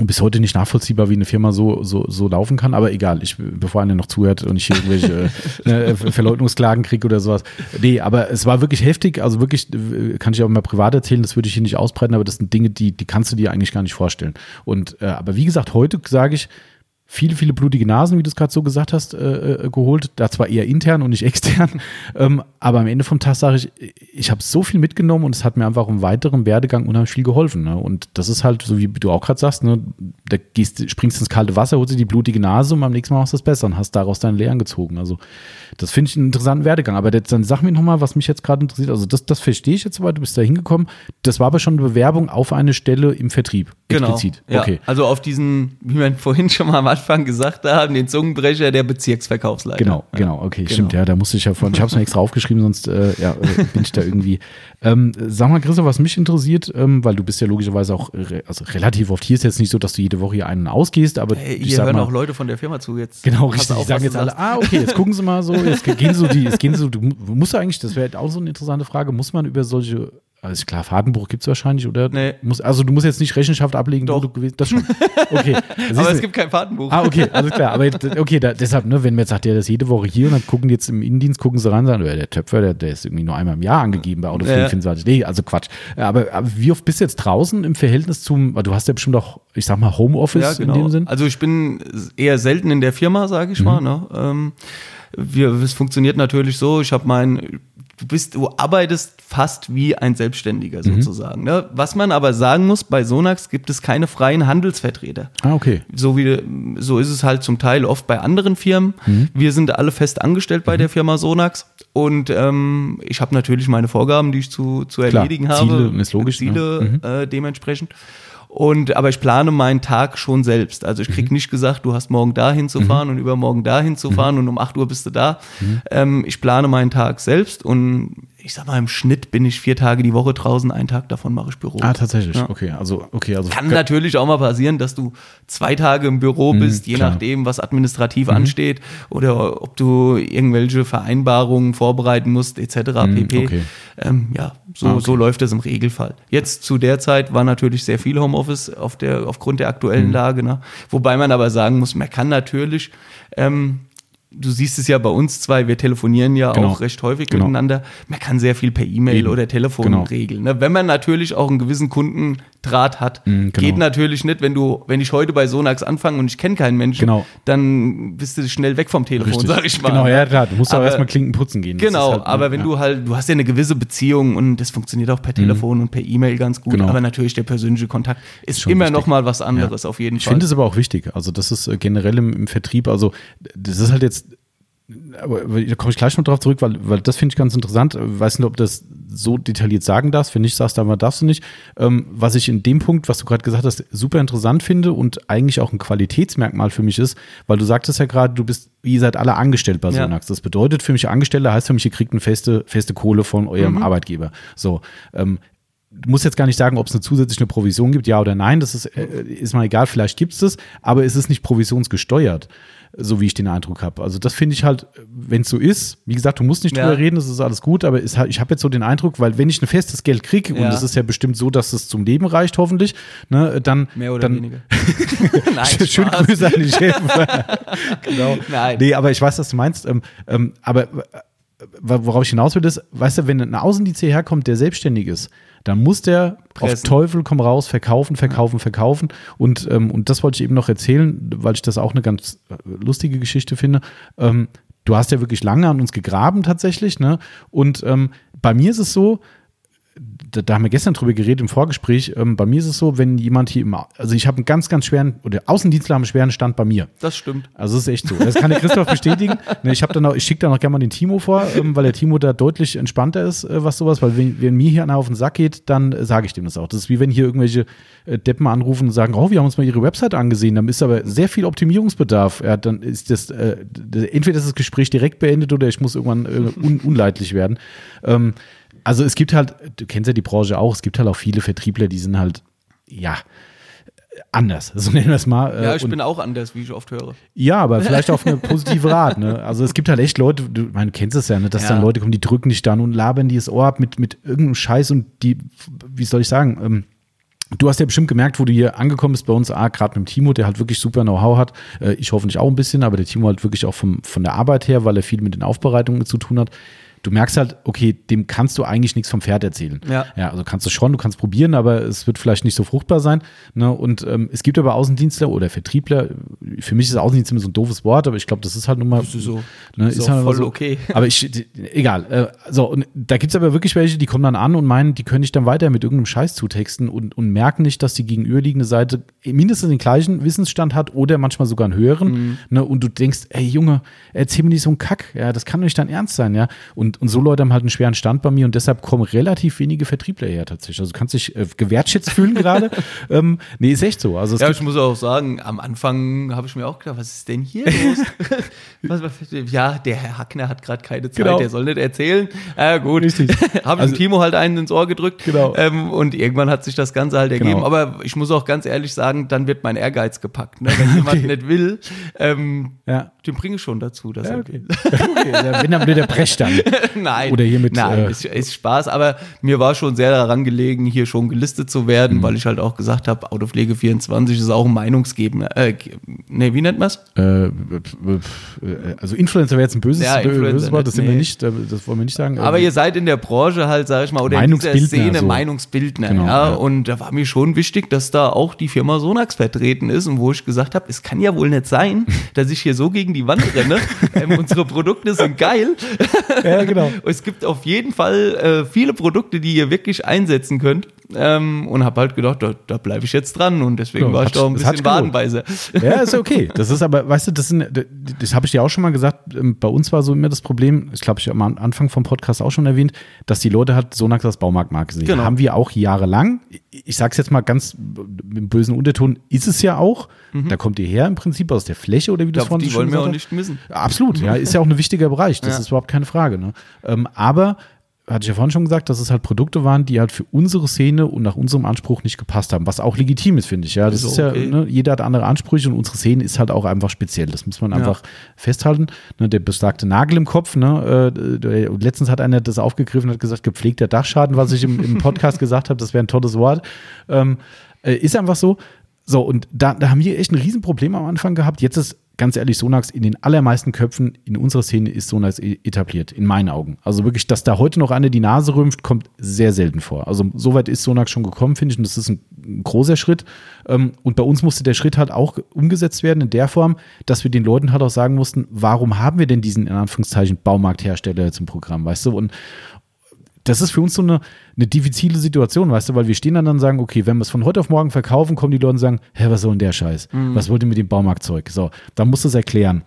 bis heute nicht nachvollziehbar, wie eine Firma so, so, so laufen kann. Aber egal, ich, bevor einer noch zuhört und ich hier irgendwelche äh, Verleugnungsklagen kriege oder sowas. Nee, aber es war wirklich heftig. Also wirklich, äh, kann ich auch mal privat erzählen, das würde ich hier nicht ausbreiten, aber das sind Dinge, die, die kannst du dir eigentlich gar nicht vorstellen. Und äh, aber wie gesagt, heute sage ich, viele, viele blutige Nasen, wie du es gerade so gesagt hast, äh, äh, geholt. Da zwar eher intern und nicht extern, ähm, aber am Ende vom Tag sage ich, ich habe so viel mitgenommen und es hat mir einfach im weiteren Werdegang unheimlich viel geholfen. Ne? Und das ist halt, so wie du auch gerade sagst, ne, da gehst, springst ins kalte Wasser, holst dir die blutige Nase und beim nächsten Mal machst du es besser und hast daraus deine Lehren gezogen. Also das finde ich einen interessanten Werdegang. Aber jetzt, dann sag mir nochmal, was mich jetzt gerade interessiert. Also das, das verstehe ich jetzt soweit, du bist da hingekommen. Das war aber schon eine Bewerbung auf eine Stelle im Vertrieb. Genau. Explizit. Ja, Okay. Also auf diesen, wie wir vorhin schon mal am Anfang gesagt haben, den Zungenbrecher der Bezirksverkaufsleiter. Genau, genau, okay, Genau. stimmt, ja, da musste ich ja von, ich habe es mir extra aufgeschrieben, sonst äh, ja, äh, bin ich da irgendwie. Ähm, sag mal, Christoph, was mich interessiert, ähm, weil du bist ja logischerweise auch re also relativ oft hier, ist jetzt nicht so, dass du jede Woche hier einen ausgehst, aber Hey, ich hier hören mal, auch Leute von der Firma zu jetzt. Genau, richtig. auf, Die sagen jetzt alle, sagst. ah, okay, jetzt gucken Sie mal so, jetzt gehen so die, jetzt gehen so, du musst du eigentlich, das wäre auch so eine interessante Frage, muss man über solche Also klar, Fahrtenbuch gibt es wahrscheinlich, oder? Nee. Muss, also du musst jetzt nicht Rechenschaft ablegen, Doch. du gewesen Das schon. Okay. Das Aber es gibt kein Fahrtenbuch. Ah, okay, alles klar. Aber okay, da, deshalb, ne, wenn man jetzt sagt, der ist jede Woche hier und dann gucken die jetzt im Innendienst, gucken sie rein und sagen, "Ja, der Töpfer, der, der ist irgendwie nur einmal im Jahr angegeben bei Auto Ja. 24. Nee, also Quatsch. Aber, aber wie oft bist du jetzt draußen im Verhältnis zum, du hast ja bestimmt auch, ich sag mal, Homeoffice in dem Sinn? Mhm. Also ich bin eher selten in der Firma, sage ich mal. Ne? Ähm, wir, es funktioniert natürlich so, ich habe mein, du bist, du arbeitest fast wie ein Selbstständiger Mhm. sozusagen. Ne? Was man aber sagen muss, bei Sonax gibt es keine freien Handelsvertreter. Ah, okay. So wie so ist es halt zum Teil oft bei anderen Firmen. Mhm. Wir sind alle fest angestellt bei der Firma Sonax und ähm, ich habe natürlich meine Vorgaben, die ich zu, zu Klar, erledigen habe. Ziele, ist logisch, ne? Ziele äh, dementsprechend. Und aber ich plane meinen Tag schon selbst. Also ich Mhm. krieg nicht gesagt, du hast morgen dahin zu fahren und übermorgen dahin zu fahren und um 8 Uhr bist du da. Mhm. Ähm, ich plane meinen Tag selbst und ich sag mal, im Schnitt bin ich vier Tage die Woche draußen, einen Tag davon mache ich Büro. Ah, tatsächlich. Ja. Okay, also, okay, also. Kann natürlich auch mal passieren, dass du zwei Tage im Büro bist, je klar. nachdem, was administrativ ansteht oder ob du irgendwelche Vereinbarungen vorbereiten musst, etc. pp. okay. Ähm, ja, so, Ah, okay. so läuft es im Regelfall. Jetzt zu der Zeit war natürlich sehr viel Homeoffice auf der, aufgrund der Mhm. aktuellen Lage. Ne? Wobei man aber sagen muss, man kann natürlich ähm, Du siehst es ja bei uns zwei, wir telefonieren ja Genau. auch recht häufig Genau. miteinander. Man kann sehr viel per E-Mail oder Telefon Genau. regeln. Ne? Wenn man natürlich auch einen gewissen Kundendraht hat, Mhm, genau. geht natürlich nicht, wenn du, wenn ich heute bei Sonax anfange und ich kenne keinen Menschen, Genau. dann bist du schnell weg vom Telefon, Richtig. sag ich mal. Genau, ja, klar. Du musst auch Aber- erstmal Klinken putzen gehen. Genau, halt, aber wenn ja. du halt, du hast ja eine gewisse Beziehung und das funktioniert auch per Telefon und per E-Mail ganz gut, Genau. aber natürlich der persönliche Kontakt ist Schon immer wichtig. noch mal was anderes auf jeden Ich Fall. finde es aber auch wichtig. Also, das ist äh, generell im, im Vertrieb, also, das ist halt jetzt, aber da komme ich gleich noch drauf zurück, weil, weil das finde ich ganz interessant. Ich weiß nicht, ob das so detailliert sagen darfst. Wenn nicht, sagst du aber darfst du nicht. Ähm, was ich in dem Punkt, was du gerade gesagt hast, super interessant finde und eigentlich auch ein Qualitätsmerkmal für mich ist, weil du sagtest ja gerade, du bist, ihr seid alle angestellt bei Ja. Sonax. Das bedeutet für mich, Angestellter heißt für mich, ihr kriegt eine feste, feste Kohle von eurem Arbeitgeber. So, ähm, du musst jetzt gar nicht sagen, ob es eine zusätzliche Provision gibt, ja oder nein. Das ist, äh, ist mal egal, vielleicht gibt es das, aber es ist nicht provisionsgesteuert, so wie ich den Eindruck habe. Also das finde ich halt, wenn es so ist, wie gesagt, du musst nicht Ja. drüber reden, das ist alles gut, aber ist halt, ich habe jetzt so den Eindruck, weil wenn ich ein festes Geld kriege, und Ja. es ist ja bestimmt so, dass es zum Leben reicht, hoffentlich, ne, dann. Mehr oder dann, weniger. Nein, Schöne. Grüße an die Chefin. genau. Nein. Nee, aber ich weiß, was du meinst. Ähm, ähm, aber äh, worauf ich hinaus will, ist, weißt du, wenn ein Außendienst hierher kommt, der selbstständig ist, dann muss der auf Pressen. Teufel komm raus verkaufen, verkaufen, verkaufen. Und, ähm, und das wollte ich eben noch erzählen, weil ich das auch eine ganz äh, lustige Geschichte finde. Ähm, du hast ja wirklich lange an uns gegraben tatsächlich, ne? Und ähm, bei mir ist es so, da, da haben wir gestern drüber geredet im Vorgespräch. Ähm, bei mir ist es so, wenn jemand hier im, Au- also ich habe einen ganz, ganz schweren, oder Außendienstler haben einen schweren Stand bei mir. Das stimmt. Also das ist echt so. Das kann der Christoph bestätigen. Ne, Ich, hab dann auch- ich schicke da noch gerne mal den Timo vor, ähm, weil der Timo da deutlich entspannter ist, äh, was sowas. Weil wenn, wenn mir hier einer auf den Sack geht, dann äh, sage ich dem das auch. Das ist wie wenn hier irgendwelche äh, Deppen anrufen und sagen, oh, wir haben uns mal ihre Website angesehen. Dann ist aber sehr viel Optimierungsbedarf. Ja, dann ist das, äh, entweder ist das Gespräch direkt beendet oder ich muss irgendwann äh, un unleidlich werden. Ähm, also es gibt halt, du kennst ja die Branche auch, es gibt halt auch viele Vertriebler, die sind halt, ja, anders. So nennen wir es mal. Äh, Ja, ich und- bin auch anders, wie ich oft höre. ja, aber vielleicht auf eine positive Art. Ne? Also es gibt halt echt Leute, du man kennst es ja, ne? dass Ja. dann Leute kommen, die drücken dich dann und labern dir das Ohr ab mit, mit irgendeinem Scheiß und die, wie soll ich sagen, ähm, Du hast ja bestimmt gemerkt, wo du hier angekommen bist bei uns, ah, gerade mit dem Timo, der halt wirklich super Know-how hat. Äh, ich hoffentlich auch ein bisschen, aber der Timo halt wirklich auch vom, von der Arbeit her, weil er viel mit den Aufbereitungen zu tun hat. Du merkst halt, okay, dem kannst du eigentlich nichts vom Pferd erzählen. Ja. Ja, also kannst du schon, du kannst probieren, aber es wird vielleicht nicht so fruchtbar sein. Ne? Und ähm, es gibt aber Außendienstler oder Vertriebler. Für mich ist Außendienst immer so ein doofes Wort, aber ich glaube, das ist halt nun mal. Das ist so- Ne, ist auch halt voll okay. Aber ich, die- egal. Äh, so, und da gibt es aber wirklich welche, die kommen dann an und meinen, die können dich dann weiter mit irgendeinem Scheiß zutexten und, und merken nicht, dass die gegenüberliegende Seite mindestens den gleichen Wissensstand hat oder manchmal sogar einen höheren. Mhm. Ne? Und du denkst, ey Junge, erzähl mir nicht so einen Kack. Ja, das kann doch nicht dein Ernst sein, ja. Und, und so Leute haben halt einen schweren Stand bei mir und deshalb kommen relativ wenige Vertriebler her tatsächlich. Also du kannst dich äh, gewertschätzt fühlen gerade. ähm, nee, ist echt so. Also Ja, ich muss auch sagen, am Anfang habe ich mir auch gedacht, was ist denn hier los? was, was, ja, der Herr Hackner hat gerade keine Zeit, Genau. der soll nicht erzählen. Ja, gut. Richtig. habe Also- dem Timo halt einen ins Ohr gedrückt. Genau. Ähm, und irgendwann hat sich das Ganze halt ergeben. Genau. Aber ich muss auch ganz ehrlich sagen, dann wird mein Ehrgeiz gepackt. Ne? Wenn jemand nicht will, ähm, ja. Den bringe ich schon dazu. Dass Ja, er- okay. okay. Wenn dann der Brech dann. Nein. Oder hier mit, Nein, äh, ist, ist Spaß, aber mir war schon sehr daran gelegen, hier schon gelistet zu Mhm. werden, weil ich halt auch gesagt habe, Autopflege 24 ist auch ein Meinungsgebender. Äh, nee, wie nennt man's? Äh, äh, also Influencer wäre jetzt ein böses, Ja, böses Wort, das, sind wir nee. nicht, äh, das wollen wir nicht sagen. Aber Äh, ihr seid in der Branche halt, sag ich mal, oder in dieser Szene so. Meinungsbildner. Genau, ja, ja. Und da war mir schon wichtig, dass da auch die Firma Sonax vertreten ist und wo ich gesagt habe, es kann ja wohl nicht sein, dass ich hier so gegen die Wand renne. ähm, unsere Produkte sind geil. ja, genau. Es gibt auf jeden Fall äh, viele Produkte, die ihr wirklich einsetzen könnt. Ähm, und habe halt gedacht, da, da bleibe ich jetzt dran und deswegen Ja, war ich hat- da ein das hat bisschen. Wadenbeißer. Ja, ist okay. Das ist aber, weißt du, das, sind, das habe ich dir auch schon mal gesagt. ähm, Bei uns war so immer das Problem, ich glaube, ich habe am Anfang vom Podcast auch schon erwähnt, dass die Leute halt Sonax als Baumarktmarke sehen. Genau. Haben wir auch jahrelang. Ich sage es jetzt mal ganz mit einem bösen Unterton, ist es ja auch. Da kommt ihr her im Prinzip aus der Fläche oder wie Ja, vorhin Mhm. die wollen wir auch nicht missen. Absolut, ja, ist ja auch ein wichtiger Bereich, das Ja. ist überhaupt keine Frage. Ne? Ähm, aber hatte ich ja vorhin schon gesagt, dass es halt Produkte waren, die halt für unsere Szene und nach unserem Anspruch nicht gepasst haben, was auch legitim ist, finde ich. Ja, das Ist ist, ja, okay. ne, jeder hat andere Ansprüche und unsere Szene ist halt auch einfach speziell. Das muss man einfach festhalten. Ne, der besagte Nagel im Kopf, ne, äh, letztens hat einer das aufgegriffen und hat gesagt, gepflegter Dachschaden, was ich im, im Podcast gesagt habe, das wäre ein tolles Wort. Ähm, äh, ist einfach so. So, und da, da haben wir echt ein Riesenproblem am Anfang gehabt. Jetzt ist ganz ehrlich Sonax in den allermeisten Köpfen in unserer Szene ist Sonax e- etabliert, in meinen Augen. Also wirklich, dass da heute noch einer die Nase rümpft, kommt sehr selten vor. Also so weit ist Sonax schon gekommen, finde ich, und das ist ein, ein großer Schritt. Ähm, Und bei uns musste der Schritt halt auch umgesetzt werden in der Form, dass wir den Leuten halt auch sagen mussten, warum haben wir denn diesen, in Anführungszeichen, Baumarkthersteller im Programm, weißt du? Und, das ist für uns so eine, eine diffizile Situation, weißt du, weil wir stehen dann und sagen, okay, wenn wir es von heute auf morgen verkaufen, kommen die Leute und sagen, hä, was soll denn der Scheiß? Was wollt ihr mit dem Baumarktzeug? So, dann musst du es erklären.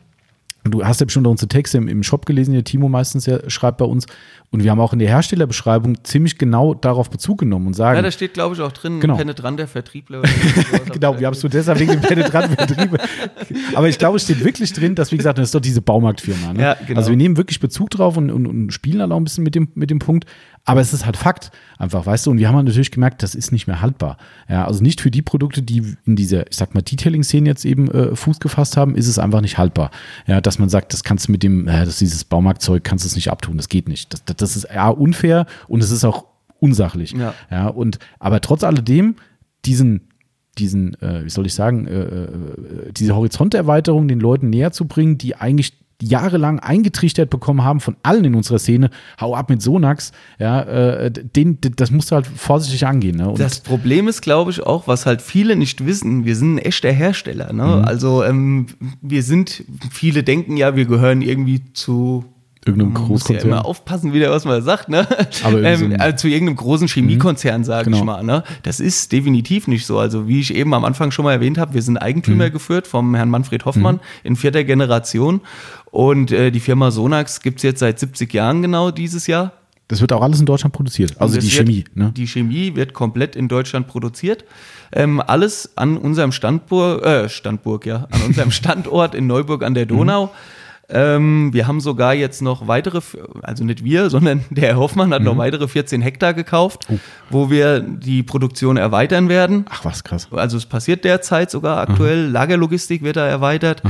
Und Du hast ja bestimmt unsere Texte im, im Shop gelesen, der Timo meistens ja schreibt bei uns. Und wir haben auch in der Herstellerbeschreibung ziemlich genau darauf Bezug genommen und sagen, Ja, da steht, glaube ich, auch drin, Genau. penetranter Vertriebler. Genau, wir haben es deshalb wegen dem penetranten Vertrieb. Aber ich glaube, es steht wirklich drin, dass, wie gesagt, das ist doch diese Baumarktfirma. Ne? Ja, genau. Also wir nehmen wirklich Bezug drauf und, und, und spielen halt auch ein bisschen mit dem, mit dem Punkt. Aber es ist halt Fakt, einfach, weißt du. Und wir haben halt natürlich gemerkt, das ist nicht mehr haltbar. Ja, also nicht für die Produkte, die in dieser, ich sag mal, Detailing-Szene jetzt eben äh, Fuß gefasst haben, ist es einfach nicht haltbar. Ja, dass man sagt, das kannst du mit dem, äh, das dieses Baumarktzeug, kannst du es nicht abtun. Das geht nicht. Das, das, das ist ja unfair und es ist auch unsachlich. Ja. Ja, und aber trotz alledem, diesen, diesen, äh, wie soll ich sagen, äh, äh, diese Horizonterweiterung den Leuten näher zu bringen, die eigentlich jahrelang eingetrichtert bekommen haben von allen in unserer Szene, hau ab mit Sonax, ja, äh, den, das musst du halt vorsichtig angehen. Ne? Das Problem ist, glaube ich, auch, was halt viele nicht wissen, wir sind ein echter Hersteller. Ne? Mhm. Also ähm, wir sind, viele denken ja, wir gehören irgendwie zu irgendeinem Man muss ja Großkonzern. immer aufpassen, wieder was man sagt, ne? Aber ähm, also zu irgendeinem großen Chemiekonzern, sage Genau. ich mal, ne? Das ist definitiv nicht so. Also wie ich eben am Anfang schon mal erwähnt habe, wir sind Eigentümer Mhm. geführt vom Herrn Manfred Hoffmann in vierter Generation. Und äh, die Firma Sonax gibt's jetzt seit 70 Jahren genau dieses Jahr. das wird auch alles in Deutschland produziert. Also die es wird, Chemie. Ne? Die Chemie wird komplett in Deutschland produziert. Ähm, alles an unserem Standburg, äh, Standburg, ja, an unserem Standort in Neuburg an der Donau. Mhm. Ähm, wir haben sogar jetzt noch weitere, also nicht wir, sondern der Herr Hoffmann hat noch Mhm. weitere 14 Hektar gekauft, Oh. wo wir die Produktion erweitern werden. Ach was, krass. Also es passiert derzeit sogar aktuell. Lagerlogistik wird da erweitert.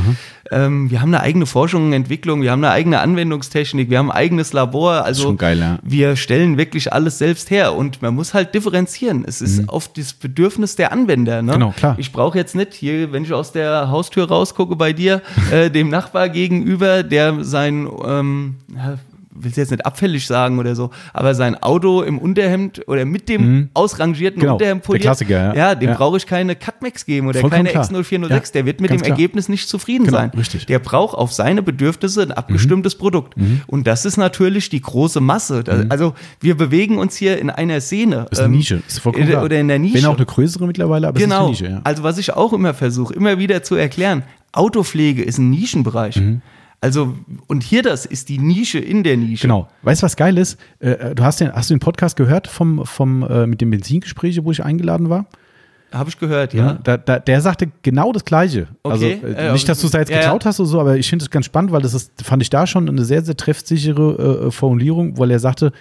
Ähm, wir haben eine eigene Forschung und Entwicklung, wir haben eine eigene Anwendungstechnik, wir haben ein eigenes Labor. Also schon geil, ja. wir stellen wirklich alles selbst her und man muss halt differenzieren. Es ist auf das Bedürfnis der Anwender. Ne? Mhm. Genau, klar. Ich brauche jetzt nicht hier, wenn ich aus der Haustür rausgucke bei dir, äh, dem Nachbar gegenüber, der sein ähm, will jetzt nicht abfällig sagen oder so, aber sein Auto im Unterhemd oder mit dem ausrangierten Genau, Unterhemd der poliert. Klassiker, ja. Ja, dem Ja. brauche ich keine Cutmax geben oder Vollkommen keine klar. X0406. Ja, der wird mit dem klar. Ergebnis nicht zufrieden Genau, sein. richtig. Der braucht auf seine Bedürfnisse ein abgestimmtes Produkt. Und das ist natürlich die große Masse. Da, Also wir bewegen uns hier in einer Szene. Das ist eine ähm, Nische. Ist vollkommen oder- klar. oder in der Nische. Wenn auch eine größere mittlerweile, aber Genau. es ist eine Nische, ja. Also was ich auch immer versuche, immer wieder zu erklären, Autopflege ist ein Nischenbereich. Mhm. Also, und hier das ist die Nische in der Nische. Genau. Weißt du, was geil ist? Äh, du hast den, hast du den Podcast gehört vom, vom, äh, mit dem Benzingespräche, wo ich eingeladen war? Habe ich gehört, ja. Da, da, der sagte genau das Gleiche. Okay. Also, äh, Äh, nicht, dass du es da jetzt ja, ja. geklaut hast oder so, aber ich finde es ganz spannend, weil das ist, fand ich da schon eine sehr, sehr treffsichere äh, Formulierung, weil er sagte,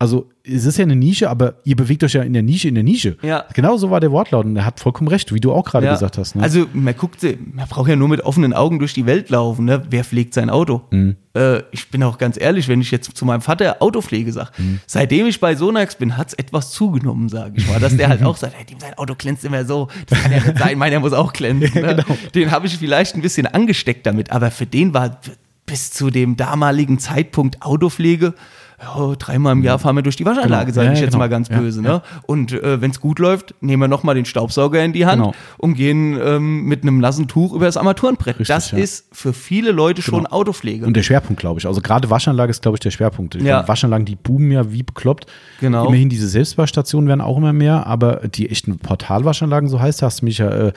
Also es ist ja eine Nische, aber ihr bewegt euch ja in der Nische, in der Nische. Ja. Genau so war der Wortlaut und er hat vollkommen recht, wie du auch gerade Ja. gesagt hast. Ne? Also man guckt, man braucht ja nur mit offenen Augen durch die Welt laufen. Ne? Wer pflegt sein Auto? Mhm. Äh, ich bin auch ganz ehrlich, wenn ich jetzt zu meinem Vater Autopflege sage, Mhm. seitdem ich bei Sonax bin, hat es etwas zugenommen, sage ich mal. Dass der halt auch sagt, hey, sein Auto glänzt immer so. Das kann ja nicht sein, meiner muss auch glänzen. Ne? genau. Den habe ich vielleicht ein bisschen angesteckt damit, aber für den war bis zu dem damaligen Zeitpunkt Autopflege. Ja, dreimal im Jahr fahren wir durch die Waschanlage, Genau. sage Ja, ich ja, jetzt genau. mal ganz Ja, böse. Ne? Und äh, wenn es gut läuft, nehmen wir nochmal den Staubsauger in die Hand Genau. und gehen ähm, mit einem nassen Tuch über das Armaturenbrett. Richtig, das ja. ist für viele Leute schon Autopflege. Und der Schwerpunkt, glaube ich. Also gerade Waschanlage ist, glaube ich, der Schwerpunkt. Ich Ja. meine, Waschanlagen, die boomen ja wie bekloppt. Genau. Immerhin diese Selbstwaschstationen werden auch immer mehr, aber die echten Portalwaschanlagen, so heißt, hast du mich ja äh,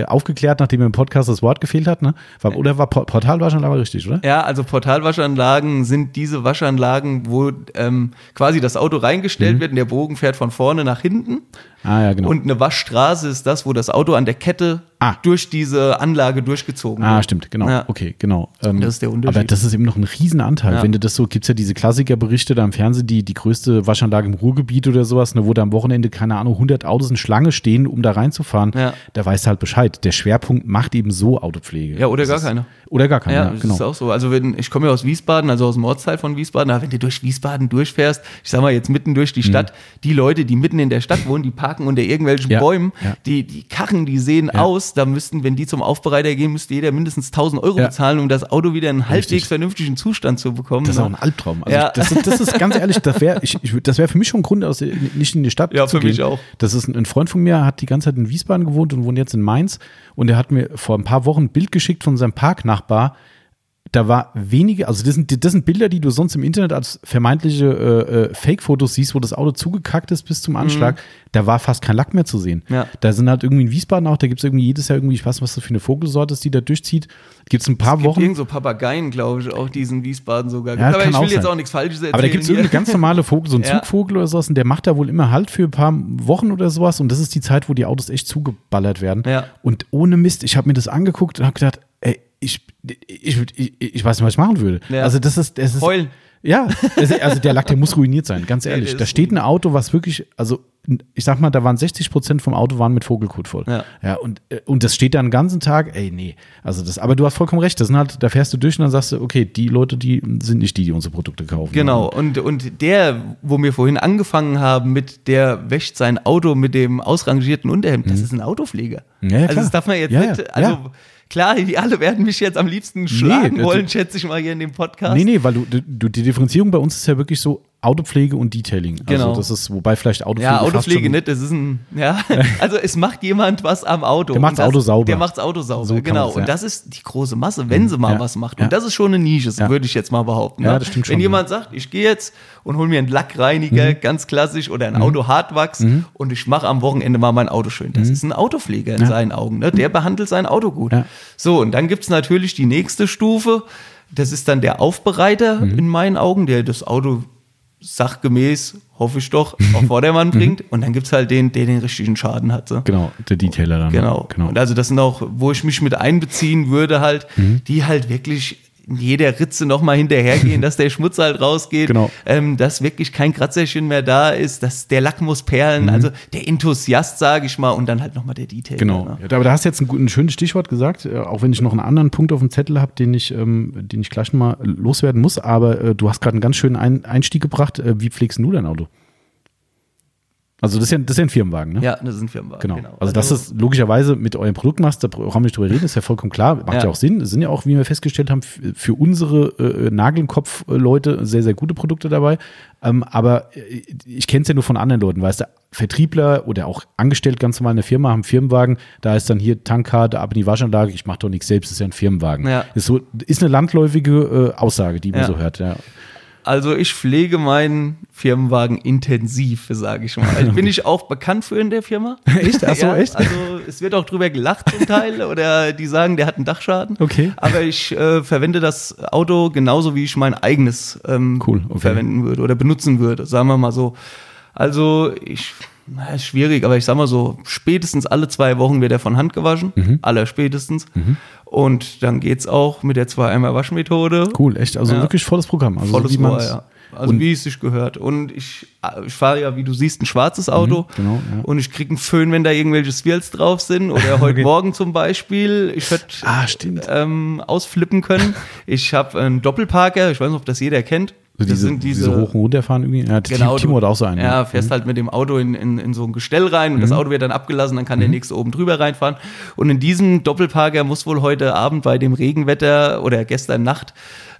äh, aufgeklärt, nachdem im Podcast das Wort gefehlt hat, ne? War, oder war Por- Portalwaschanlage richtig, oder? Ja, also Portalwaschanlagen sind diese Waschanlagen, wo ähm, quasi das Auto Mhm. reingestellt wird und der Bogen fährt von vorne nach hinten. Ah, ja, genau. Und eine Waschstraße ist das, wo das Auto an der Kette Ah. durch diese Anlage durchgezogen Ah, wird. stimmt, genau. Ja. Okay, genau. Ähm, Das ist der Unterschied. Aber das ist eben noch ein Riesenanteil. Ja. Wenn du das so, gibt's ja diese Klassikerberichte da im Fernsehen, die, die größte Waschanlage im Ruhrgebiet oder sowas, ne, wo da am Wochenende, keine Ahnung, 100 Autos in Schlange stehen, um da reinzufahren. Ja. Da weißt du halt Bescheid. Der Schwerpunkt macht eben so Autopflege. Ja, oder Das gar ist, keine. Oder gar keine, Ja, ja, das genau. ist auch so. Also wenn, ich komme ja aus Wiesbaden, also aus dem Ortsteil von Wiesbaden, aber wenn du durch Wiesbaden durchfährst, ich sag mal jetzt mitten durch die Stadt, die Leute, die mitten in der Stadt wohnen, die parken unter irgendwelchen Mhm. Bäumen, die, die Karren, die sehen Ja. Da müssten, wenn die zum Aufbereiter gehen, müsste jeder mindestens 1000 Euro Ja. bezahlen, um das Auto wieder in einen halbwegs Richtig. vernünftigen Zustand zu bekommen. Das ist ne? auch ein Albtraum. Also Ja. das, ist- das ist ganz ehrlich, das wäre wär für mich schon ein Grund, aus, nicht in die Stadt Ja, zu für gehen. mich auch. Das ist ein, ein Freund von mir, hat die ganze Zeit in Wiesbaden gewohnt und wohnt jetzt in Mainz. Und er hat mir vor ein paar Wochen ein Bild geschickt von seinem Parknachbar. Da war wenige, also das sind, das sind Bilder, die du sonst im Internet als vermeintliche äh, äh, Fake-Fotos siehst, wo das Auto zugekackt ist bis zum Anschlag. Da war fast kein Lack mehr zu sehen. Mhm. Ja. Da sind halt irgendwie in Wiesbaden auch, da gibt es irgendwie jedes Jahr irgendwie, ich weiß nicht, was das für eine Vogelsorte ist, die da durchzieht. Gibt es ein paar Es gibt Wochen. irgend so Papageien, glaube ich, auch diesen Wiesbaden sogar. Ja, aber ich will jetzt auch nichts Falsches erzählen. Aber da gibt es irgendeine ganz normale Vogel, so ein Ja. Zugvogel oder sowas, und der macht da wohl immer Halt für ein paar Wochen oder sowas. Und das ist die Zeit, wo die Autos echt zugeballert werden. Und ohne Mist, ich habe mir das angeguckt und habe gedacht, ey, ich, ich, ich, ich weiß nicht, was ich machen würde. Ja. Also das ist, das ist Heulen. ja, also der Lack, der muss ruiniert sein, ganz ehrlich. da steht ein Auto, was wirklich, also ich sag mal, da waren 60 Prozent vom Auto waren mit Vogelkot voll. Ja. ja und, äh, und das steht da den ganzen Tag, ey, nee. Also das, aber du hast vollkommen recht, das sind halt, da fährst du durch und dann sagst du, okay, die Leute, die sind nicht die, die unsere Produkte kaufen. Genau, und, und der, wo wir vorhin angefangen haben mit, der wäscht sein Auto mit dem ausrangierten Unterhemd, das ist ein Autopfleger. Ja, also klar. das darf man jetzt Ja, nicht, also ja. klar, die alle werden mich jetzt am liebsten schlagen das- wollen, schätze ich mal hier in dem Podcast. Nee, nee, weil du, du, die Differenzierung bei uns ist ja wirklich so Autopflege und Detailing. Genau. Also das ist, wobei vielleicht Autopflege. Ja, Autopflege nicht, das ist ein, ja, also es macht jemand was am Auto. Der macht's Und das, Auto sauber. Der macht's Auto sauber, So genau. man's, ja. Und das ist die große Masse, wenn sie mal Ja, was macht. Und das ist schon eine Nische, würde ich jetzt mal behaupten. Ja, ne? das stimmt Wenn schon, jemand sagt, ich gehe jetzt und hole mir einen Lackreiniger, Mhm. ganz klassisch, oder ein Auto Hartwachs und ich mache am Wochenende mal mein Auto schön. Das ist ein Autopfleger in Mhm. Seinen Augen. Ne? Der behandelt sein Auto gut. So, und dann gibt's natürlich die nächste Stufe. Das ist dann der Aufbereiter Mhm. in meinen Augen, der das Auto sachgemäß, hoffe ich doch, auf Vordermann bringt. Und dann gibt's halt den, der den richtigen Schaden hat. So. Genau, der Detailer dann. Genau. genau. Und also das sind auch, wo ich mich mit einbeziehen würde, halt, die halt wirklich in jeder Ritze nochmal hinterhergehen, dass der Schmutz halt rausgeht, Genau. ähm, dass wirklich kein Kratzerchen mehr da ist, dass der Lack muss perlen, also der Enthusiast, sage ich mal, und dann halt nochmal der Detail. Genau. Ne? Ja, aber da hast du jetzt ein, ein schönes Stichwort gesagt, äh, auch wenn ich noch einen anderen Punkt auf dem Zettel habe, den ich, ähm, den ich gleich mal loswerden muss. Aber äh, du hast gerade einen ganz schönen ein Einstieg gebracht. Äh, wie pflegst du dein Auto? Also das ist ja, das ist ja ein Firmenwagen, ne? Ja, das ist ein Firmenwagen. Genau. Also, das ist logischerweise mit eurem Produkt machst, da brauchen wir nicht drüber reden, ist ja vollkommen klar, macht ja, Ja. auch Sinn. Es sind ja auch, wie wir festgestellt haben, für unsere äh, Nagelkopf-Leute sehr, sehr gute Produkte dabei. Ähm, aber äh, ich kenne es ja nur von anderen Leuten, weißt du, Vertriebler oder auch angestellt ganz normal in der Firma haben einen Firmenwagen, da ist dann hier Tankkarte, ab in die Waschanlage, ich mache doch nichts selbst, ist ja ein Firmenwagen. Ja. Ist, so, ist eine landläufige äh, Aussage, die man Ja. so hört, ja. Also ich pflege meinen Firmenwagen intensiv, sage ich mal. Also bin ich auch bekannt für in der Firma. Echt? Ach so, ja, echt? Also es wird auch drüber gelacht zum Teil oder die sagen, der hat einen Dachschaden. Okay. Aber ich äh, verwende das Auto genauso, wie ich mein eigenes ähm, Cool, okay. verwenden würde oder benutzen würde, sagen wir mal so. Also ich, na, ist schwierig, aber ich sag mal so, spätestens alle zwei Wochen wird er von Hand gewaschen, Mhm. aller spätestens. Und dann geht's auch mit der Zwei-Eimer-Waschmethode. Cool, echt. Also Ja. wirklich volles Programm. Also Volles so wie Rohr, man's- ja. Also wie es sich gehört. Und ich, ich fahre ja, wie du siehst, ein schwarzes Auto. genau, ja. Und ich kriege einen Föhn, wenn da irgendwelche Swirls drauf sind. Oder heute Okay. Morgen zum Beispiel. Ich hätte Ah, ähm, ausflippen können. Ich habe einen Doppelparker. Ich weiß nicht, ob das jeder kennt. So das diese, sind diese, hoch und runter fahren irgendwie. Ja, Genau, Timo hat auch so einen. Mhm. Ja, fährst halt mit dem Auto in, in, in so ein Gestell rein und das Auto wird dann abgelassen, dann kann der nächste oben drüber reinfahren. Und in diesem Doppelparker muss wohl heute Abend bei dem Regenwetter oder gestern Nacht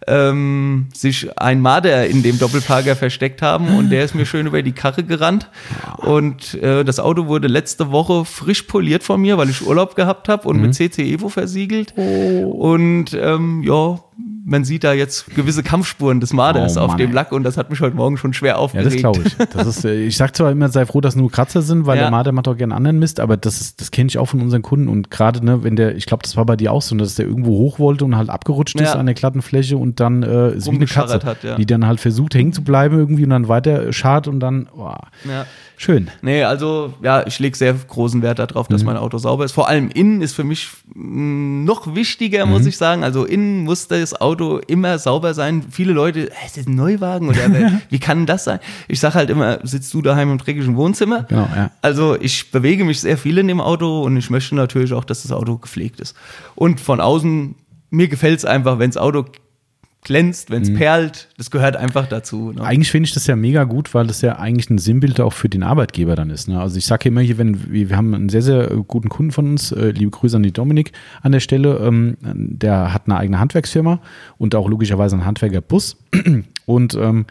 ähm, sich ein Marder in dem Doppelparker versteckt haben und der ist mir schön über die Karre gerannt. Und äh, das Auto wurde letzte Woche frisch poliert von mir, weil ich Urlaub gehabt habe und mit CC Evo versiegelt. Und ähm, ja, man sieht da jetzt gewisse Kampfspuren des Marders Oh auf Mann, dem. Lack und das hat mich heute Morgen schon schwer Ja, aufgeregt. das glaube ich. Das ist, äh, ich sag zwar immer, sei froh, dass nur Kratzer sind, weil Ja. der Marder macht auch gerne anderen Mist, aber das ist, das kenne ich auch von unseren Kunden und gerade, ne, wenn der, ich glaube, das war bei dir auch so, dass der irgendwo hoch wollte und halt abgerutscht ist Ja. an der glatten Fläche und dann äh, ist wie eine Katze, hat, ja. die dann halt versucht hängen zu bleiben irgendwie und dann weiter schart und dann, oh, Ja. Schön. Nee, also ja, ich lege sehr großen Wert darauf, Mhm. dass mein Auto sauber ist. Vor allem innen ist für mich mh, noch wichtiger, Mhm. muss ich sagen. Also innen muss das Auto immer sauber sein. Viele Leute, "Hä, ist das ein Neuwagen oder wie kann das sein? Ich sage halt immer, sitzt du daheim im dreckigen Wohnzimmer? Genau, ja. Also ich bewege mich sehr viel in dem Auto und ich möchte natürlich auch, dass das Auto gepflegt ist. Und von außen, mir gefällt es einfach, wenn das Auto glänzt, wenn es Mhm. perlt, das gehört einfach dazu. Ne? Eigentlich finde ich das ja mega gut, weil das ja eigentlich ein Sinnbild auch für den Arbeitgeber dann ist. Ne? Also ich sage immer hier, wenn wir, wir haben einen sehr, sehr guten Kunden von uns, äh, liebe Grüße an die Dominik an der Stelle, ähm, der hat eine eigene Handwerksfirma und auch logischerweise einen Handwerkerbus und ähm,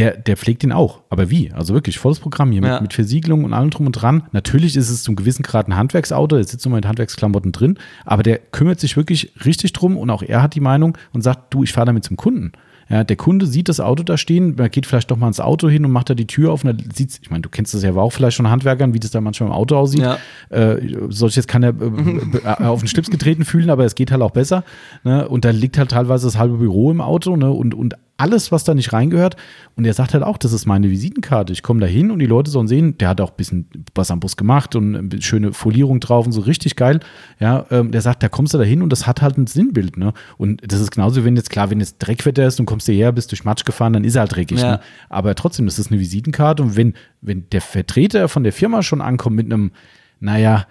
der, der pflegt ihn auch. Aber wie? Also wirklich volles Programm hier Ja. mit, mit Versiegelung und allem drum und dran. Natürlich ist es zum gewissen Grad ein Handwerksauto, der sitzt nur mit Handwerksklamotten drin, aber der kümmert sich wirklich richtig drum und auch er hat die Meinung und sagt, du, ich fahre damit zum Kunden. Ja, der Kunde sieht das Auto da stehen, er geht vielleicht doch mal ins Auto hin und macht da die Tür auf und dann sieht's, ich meine, du kennst das ja auch vielleicht schon Handwerkern, wie das da manchmal im Auto aussieht. Ja. Äh, soll ich jetzt keiner äh, äh, auf den Schlips getreten fühlen, aber es geht halt auch besser. Ne? Und da liegt halt teilweise das halbe Büro im Auto ne? und, und alles, was da nicht reingehört. Und er sagt halt auch, das ist meine Visitenkarte. Ich komme da hin und die Leute sollen sehen, der hat auch ein bisschen was am Bus gemacht und eine schöne Folierung drauf und so richtig geil. Ja, ähm, der sagt, da kommst du da hin und das hat halt ein Sinnbild. Ne? Und das ist genauso, wenn jetzt klar, wenn jetzt Dreckwetter ist und kommst du her, bist durch Matsch gefahren, dann ist er halt dreckig. Ja. Ne? Aber trotzdem, das ist eine Visitenkarte und wenn, wenn der Vertreter von der Firma schon ankommt mit einem, naja,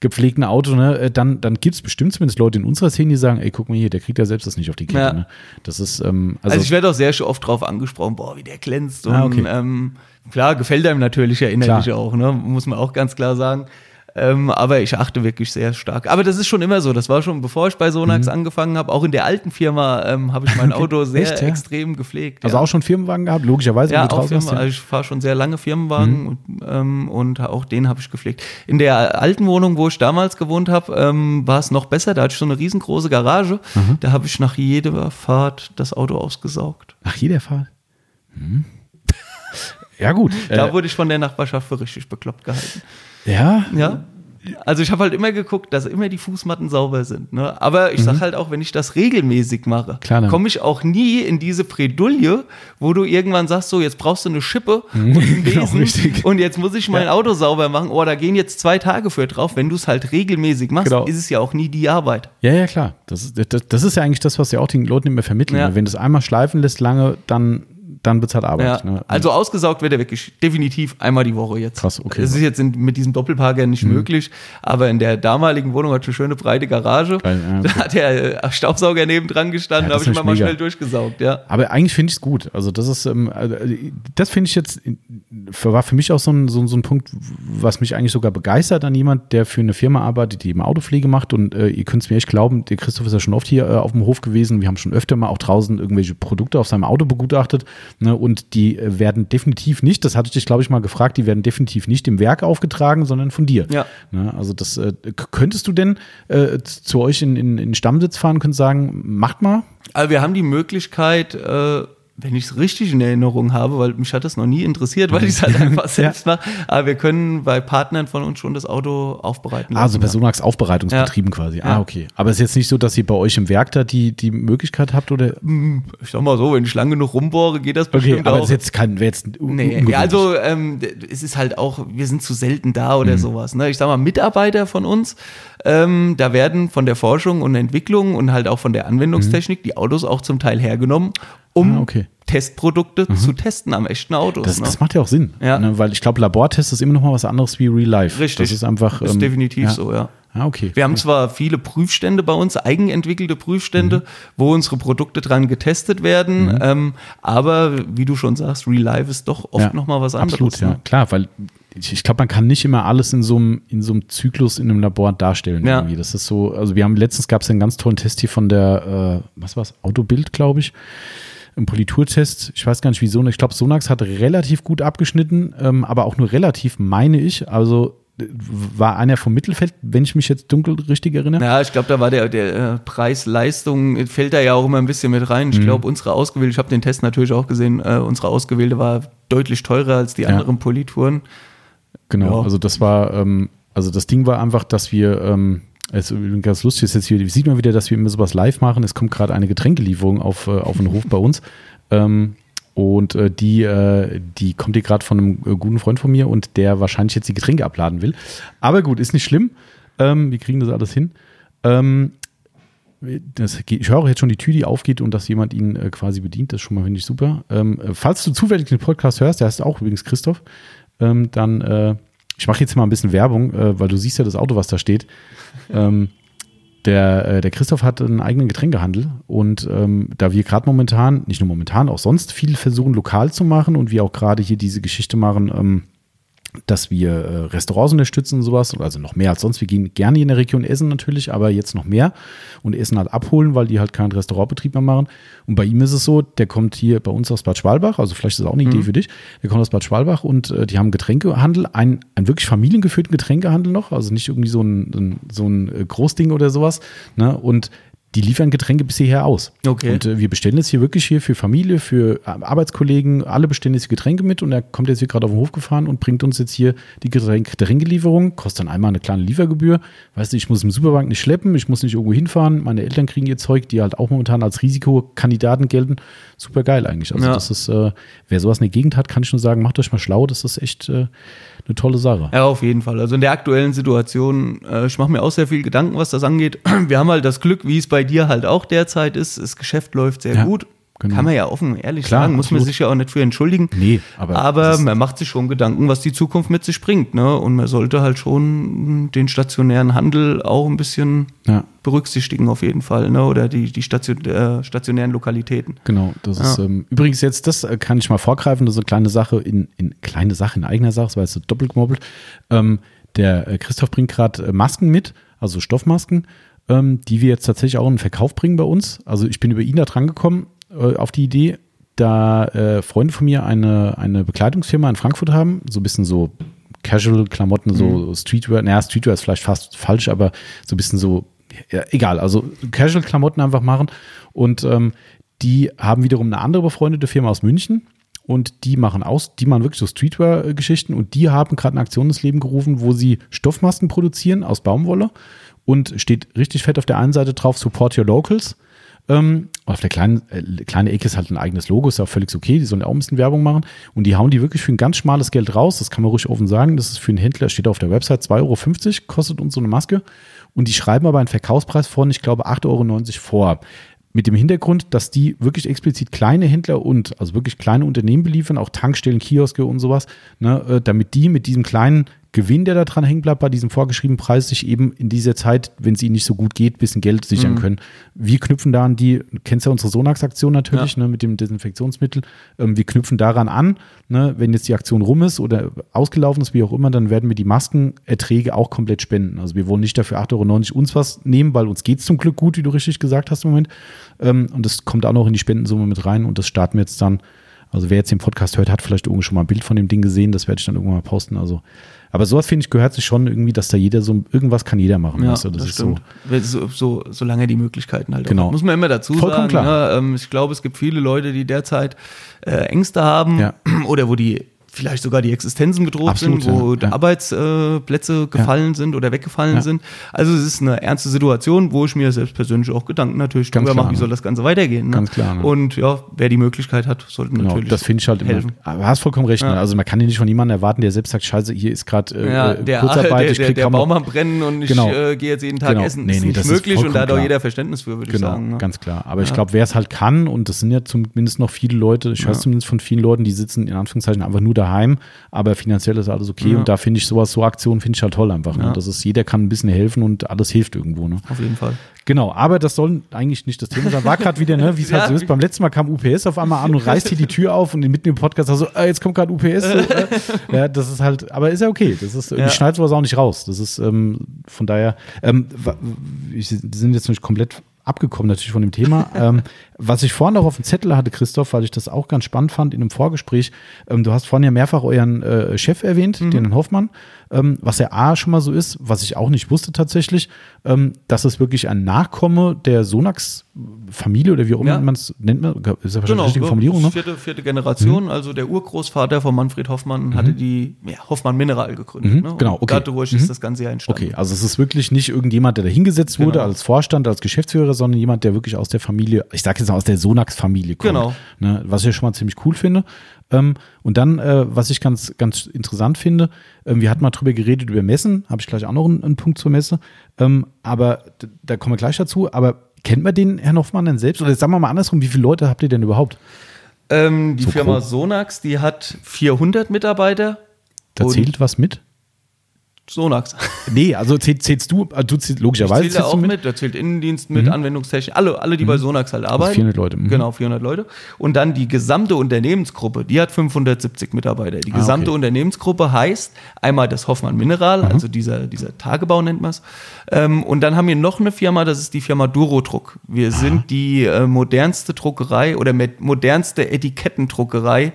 gepflegten Auto, ne, äh, dann, dann gibt es bestimmt zumindest Leute in unserer Szene, die sagen, ey, guck mal hier, der kriegt ja selbst das nicht auf die Kette. Ja. Ne? Das ist, ähm, also, Also, ich werde auch sehr oft drauf angesprochen, boah, wie der glänzt. Und Ah, okay. ähm, klar, gefällt einem natürlich ja innerlich Klar. auch, ne? muss man auch ganz klar sagen. Ähm, aber ich achte wirklich sehr stark. Aber das ist schon immer so. Das war schon, bevor ich bei Sonax angefangen habe. Auch in der alten Firma ähm, habe ich mein Auto sehr Echt, ja? extrem gepflegt. also ja. auch schon Firmenwagen gehabt, logischerweise, Ja, auch ja. also ich fahre schon sehr lange Firmenwagen und, ähm, und auch den habe ich gepflegt. In der alten Wohnung, wo ich damals gewohnt habe, ähm, war es noch besser. Da hatte ich so eine riesengroße Garage. Da habe ich nach jeder Fahrt das Auto ausgesaugt. Nach jeder Fahrt. Hm. Ja, gut. Da Äh, wurde ich von der Nachbarschaft für richtig bekloppt gehalten. Ja, Ja. Also ich habe halt immer geguckt, dass immer die Fußmatten sauber sind. Ne? Aber ich sag halt auch, wenn ich das regelmäßig mache, Mhm. Dann- komme ich auch nie in diese Bredouille, wo du irgendwann sagst, so jetzt brauchst du eine Schippe und einen Genau, Besen richtig. und jetzt muss ich mein Auto sauber machen. Oh, da gehen jetzt zwei Tage für drauf. Wenn du es halt regelmäßig machst, Genau. ist es ja auch nie die Arbeit. ja, ja, klar. Das ist, das, das ist ja eigentlich das, was wir auch den Leuten immer vermitteln. Ja. ne? Wenn du es einmal schleifen lässt lange, dann, dann halt Arbeit. Ja. Ne? Also ausgesaugt wird er wirklich definitiv einmal die Woche jetzt. Krass, okay. Das ist jetzt in, mit diesem Doppelparker nicht möglich, aber in der damaligen Wohnung hat eine schöne breite Garage. Geil, ja, okay. Da hat der äh, Staubsauger nebendran gestanden, Ja, habe ich mal mega. schnell durchgesaugt, ja. Aber eigentlich finde ich es gut. Also das ist, ähm, also, äh, das finde ich jetzt, äh, war für mich auch so ein, so, so ein Punkt, was mich eigentlich sogar begeistert an jemand, der für eine Firma arbeitet, die eben Autopflege macht. Und äh, ihr könnt es mir echt glauben, der Christoph ist ja schon oft hier äh, auf dem Hof gewesen. Wir haben schon öfter mal auch draußen irgendwelche Produkte auf seinem Auto begutachtet. Ne? Und die äh, werden definitiv nicht, das hatte ich dich, glaube ich, mal gefragt, die werden definitiv nicht im Werk aufgetragen, sondern von dir. Ja. Ne? Also das äh, könntest du denn äh, zu euch in, in, Stammsitz fahren, könnt sagen, macht mal. Also wir haben die Möglichkeit, äh, wenn ich es richtig in Erinnerung habe, weil mich hat das noch nie interessiert, weil ich es halt einfach selbst mache, aber wir können bei Partnern von uns schon das Auto aufbereiten Ah, also lassen. Personax Aufbereitungsbetrieben quasi. Ah, Ja. okay. Aber es ist jetzt nicht so, dass ihr bei euch im Werk da die, die Möglichkeit habt oder? ich sag mal so, wenn ich lang genug rumbohre, geht das Okay, bestimmt aber auch. es ist jetzt wäre jetzt Nee, ja, also ähm, es ist halt auch, wir sind zu selten da oder Mhm. sowas. Ne? Ich sag mal, Mitarbeiter von uns, ähm, da werden von der Forschung und Entwicklung und halt auch von der Anwendungstechnik die Autos auch zum Teil hergenommen, um Ah, okay. Testprodukte zu testen am echten Auto. Mhm. Das, ne? das macht ja auch Sinn. Ja. Ne? Weil ich glaube, Labortest ist immer noch mal was anderes wie Real Life. Richtig. Das ist einfach. ist ähm, definitiv ja. so, ja. Ah, okay. Wir haben zwar viele Prüfstände bei uns, eigenentwickelte Prüfstände, Mhm. wo unsere Produkte dran getestet werden, ähm, aber wie du schon sagst, Real Life ist doch oft Ja, noch mal was anderes. Absolut, ja. ne? Klar, weil ich, ich glaube, man kann nicht immer alles in so einem, in so einem Zyklus in einem Labor darstellen. Ja. Irgendwie. Das ist so, also wir haben letztens gab es einen ganz tollen Test hier von der, äh, was war's, Autobild, glaube ich. Ein Politurtest, ich weiß gar nicht wieso, ich glaube, Sonax hat relativ gut abgeschnitten, ähm, aber auch nur relativ, meine ich. Also äh, war einer vom Mittelfeld, wenn ich mich jetzt dunkel richtig erinnere. Ja, ich glaube, da war der, der äh, Preis-Leistung, fällt da ja auch immer ein bisschen mit rein. Mhm. Ich glaube, unsere ausgewählte, ich habe den Test natürlich auch gesehen, äh, unsere ausgewählte war deutlich teurer als die anderen Polituren. Genau, Ja. also das war, ähm, also das Ding war einfach, dass wir, ähm, es ist ganz lustig, ist jetzt hier, sieht man wieder, dass wir immer sowas live machen. Es kommt gerade eine Getränkelieferung auf, äh, auf den Hof bei uns. Ähm, und äh, die, äh, die kommt hier gerade von einem äh, guten Freund von mir und der wahrscheinlich jetzt die Getränke abladen will. Aber gut, ist nicht schlimm. Ähm, wir kriegen das alles hin. Ähm, das, ich höre jetzt schon die Tür, die aufgeht und dass jemand ihn äh, quasi bedient. Das ist schon mal, finde ich, super. Ähm, äh, falls du zufällig den Podcast hörst, der heißt auch übrigens Christoph, ähm, dann, äh, ich mache jetzt mal ein bisschen Werbung, äh, weil du siehst ja das Auto, was da steht. ähm, der, äh, der Christoph hat einen eigenen Getränkehandel und ähm, da wir gerade momentan, nicht nur momentan, auch sonst viel versuchen, lokal zu machen und wir auch gerade hier diese Geschichte machen, ähm, dass wir äh, Restaurants unterstützen und sowas, also noch mehr als sonst. Wir gehen gerne in der Region essen natürlich, aber jetzt noch mehr und Essen halt abholen, weil die halt keinen Restaurantbetrieb mehr machen. Und bei ihm ist es so, der kommt hier bei uns aus Bad Schwalbach, also vielleicht ist das auch eine Idee für dich. Der kommt aus Bad Schwalbach und äh, die haben Getränkehandel, einen, einen wirklich familiengeführten Getränkehandel noch, also nicht irgendwie so ein, ein, so ein äh, Großding oder sowas. Ne? Und die liefern Getränke bis hierher aus. Okay. Und äh, wir bestellen jetzt hier wirklich hier für Familie, für äh, Arbeitskollegen, alle bestellen jetzt die Getränke mit und er kommt jetzt hier gerade auf den Hof gefahren und bringt uns jetzt hier die Getränk Getränkelieferung, kostet dann einmal eine kleine Liefergebühr. Weißt du, ich muss im Supermarkt nicht schleppen, ich muss nicht irgendwo hinfahren, meine Eltern kriegen ihr Zeug, die halt auch momentan als Risikokandidaten gelten. Super geil eigentlich. Also Ja. das ist, äh, wer sowas in der Gegend hat, kann ich nur sagen, macht euch mal schlau, das ist echt äh, eine tolle Sache. Ja, auf jeden Fall. Also in der aktuellen Situation, äh, ich mache mir auch sehr viel Gedanken, was das angeht. Wir haben halt das Glück, wie es bei dir halt auch derzeit ist. Das Geschäft läuft sehr Ja, gut. Genau. Kann man ja offen ehrlich Klar, sagen, muss man absolut. sich ja auch nicht für entschuldigen. Nee, aber aber man macht sich schon Gedanken, was die Zukunft mit sich bringt. Ne? Und man sollte halt schon den stationären Handel auch ein bisschen Ja. berücksichtigen auf jeden Fall. Ne? Oder die, die Station, äh, stationären Lokalitäten. Genau, das Ja. ist ähm, übrigens jetzt, das äh, kann ich mal vorgreifen, das ist eine kleine Sache in, in kleine Sache in eigener Sache, das war jetzt so doppelt gemobbelt. Ähm, der äh, Christoph bringt gerade äh, Masken mit, also Stoffmasken, ähm, die wir jetzt tatsächlich auch in den Verkauf bringen bei uns. Also ich bin über ihn da dran gekommen, auf die Idee, da äh, Freunde von mir eine, eine Bekleidungsfirma in Frankfurt haben, so ein bisschen so Casual-Klamotten, so Streetwear, naja, Streetwear ist vielleicht fast falsch, aber so ein bisschen so, ja, egal, also Casual-Klamotten einfach machen. Und ähm, die haben wiederum eine andere befreundete Firma aus München und die machen aus, die machen wirklich so Streetwear-Geschichten und die haben gerade eine Aktion ins Leben gerufen, wo sie Stoffmasken produzieren aus Baumwolle und steht richtig fett auf der einen Seite drauf, Support Your Locals. Ähm, auf der kleinen, äh, kleine Ecke ist halt ein eigenes Logo, ist ja auch völlig okay, die sollen auch ein bisschen Werbung machen. Und die hauen die wirklich für ein ganz schmales Geld raus, das kann man ruhig offen sagen. Das ist für einen Händler, steht auf der Website 2,50 Euro, kostet uns so eine Maske. Und die schreiben aber einen Verkaufspreis von, ich glaube, 8,90 Euro vor. Mit dem Hintergrund, dass die wirklich explizit kleine Händler und also wirklich kleine Unternehmen beliefern, auch Tankstellen, Kioske und sowas, ne, äh, damit die mit diesem kleinen Gewinn, der da dran hängen bleibt, bei diesem vorgeschriebenen Preis, sich eben in dieser Zeit, wenn es ihnen nicht so gut geht, ein bisschen Geld sichern können. Wir knüpfen da an die, du kennst ja unsere Sonax-Aktion natürlich, ne, mit dem Desinfektionsmittel. Ähm, wir knüpfen daran an, ne, wenn jetzt die Aktion rum ist oder ausgelaufen ist, wie auch immer, dann werden wir die Maskenerträge auch komplett spenden. Also wir wollen nicht dafür 8,90 Euro uns was nehmen, weil uns geht es zum Glück gut, wie du richtig gesagt hast im Moment. Ähm, und das kommt auch noch in die Spendensumme mit rein und das starten wir jetzt dann. Also wer jetzt den Podcast hört, hat vielleicht irgendwie schon mal ein Bild von dem Ding gesehen, das werde ich dann irgendwann mal posten. Also, aber sowas finde ich gehört sich schon irgendwie, dass da jeder so irgendwas kann jeder machen. Ja, weißt du? das, ist stimmt. So, so, solange er die Möglichkeiten halt auch Genau. hat. Muss man immer dazu Vollkommen sagen. klar. Ne? Ähm, ich glaube, es gibt viele Leute, die derzeit äh, Ängste haben Ja. oder wo die vielleicht sogar die Existenzen bedroht Absolut, sind, wo ja, ja. Arbeitsplätze gefallen sind oder weggefallen Ja. sind. Also es ist eine ernste Situation, wo ich mir selbst persönlich auch Gedanken natürlich Ganz darüber klar, mache, wie soll das Ganze weitergehen. Ne? Ganz klar, ne? Und ja, wer die Möglichkeit hat, sollte Genau, natürlich das finde ich halt immer. helfen. Aber du hast vollkommen recht. Ja. Ne? Also man kann ja nicht von jemandem erwarten, der selbst sagt, scheiße, hier ist gerade äh, Ja, äh, der, Kurzarbeit, der, ich der, krieg der noch- Baum am Brennen und ich Genau. äh, gehe jetzt jeden Tag Genau. essen. Nee, ist nee, nicht das ist möglich und vollkommen da hat auch jeder Verständnis für, würde ich Genau, sagen. Ne? ganz klar. Aber ich glaube, wer es halt kann, und das sind ja zumindest noch viele Leute, ich weiß zumindest von vielen Leuten, die sitzen in Anführungszeichen einfach nur daheim, aber finanziell ist alles okay. Ja. Und da finde ich sowas, so Aktionen finde ich halt toll einfach. Ne? Ja. Das ist, jeder kann ein bisschen helfen und alles hilft irgendwo. Ne? Auf jeden Fall. Genau, aber das soll eigentlich nicht das Thema sein. War gerade wieder, ne, wie es halt so ist. Beim letzten Mal kam UPS auf einmal an und reißt hier die Tür auf und mitten im Podcast so, äh, jetzt kommt gerade UPS. Äh. ja, das ist halt, aber ist ja okay. Das ist, Ja. ich schneide sowas auch nicht raus. Das ist ähm, von daher, ähm, wir sind jetzt nicht komplett abgekommen natürlich von dem Thema. ähm, was ich vorhin noch auf dem Zettel hatte, Christoph, weil ich das auch ganz spannend fand in einem Vorgespräch, ähm, du hast vorhin ja mehrfach euren äh, Chef erwähnt, den Herrn Hoffmann, ähm, was ja A schon mal so ist, was ich auch nicht wusste tatsächlich, ähm, dass es wirklich ein Nachkomme der Sonax-Familie oder wie auch immer Ja. man es nennt, man, ist ja wahrscheinlich Genau, die richtige Formulierung, ne? vierte, vierte Generation, also der Urgroßvater von Manfred Hoffmann hatte die ja, Hoffmann Mineral gegründet. Mhm, ne? genau, okay. Dadurch ist das Ganze ja entstanden. Okay, also es ist wirklich nicht irgendjemand, der da hingesetzt wurde Genau. als Vorstand, als Geschäftsführer, sondern jemand, der wirklich aus der Familie, ich sage jetzt mal aus der Sonax-Familie kommt. Genau. Ne, was ich schon mal ziemlich cool finde. Ähm, und dann, äh, was ich ganz, ganz interessant finde, ähm, wir hatten mal drüber geredet über Messen, habe ich gleich auch noch einen, einen Punkt zur Messe, ähm, aber da kommen wir gleich dazu. Aber kennt man den Herrn Hoffmann denn selbst? Oder sagen wir mal andersrum, wie viele Leute habt ihr denn überhaupt? Ähm, die So Firma grob. Sonax, die hat 400 Mitarbeiter. Da zählt was mit? Sonax. Nee, also zähl, zählst du, äh, du zählst, Ich logischerweise zähle da zählst auch mit. da zählt Innendienst mit, Anwendungstechnik, alle, alle, die bei Sonax halt arbeiten. 400 Leute, mhm. Genau, 400 Leute. Und dann die gesamte Unternehmensgruppe, die hat 570 Mitarbeiter. Die Ah, gesamte okay. Unternehmensgruppe heißt einmal das Hoffmann Mineral, also dieser, dieser Tagebau nennt man es. Ähm, und dann haben wir noch eine Firma, das ist die Firma Durodruck. Wir sind die äh, modernste Druckerei oder modernste Etikettendruckerei.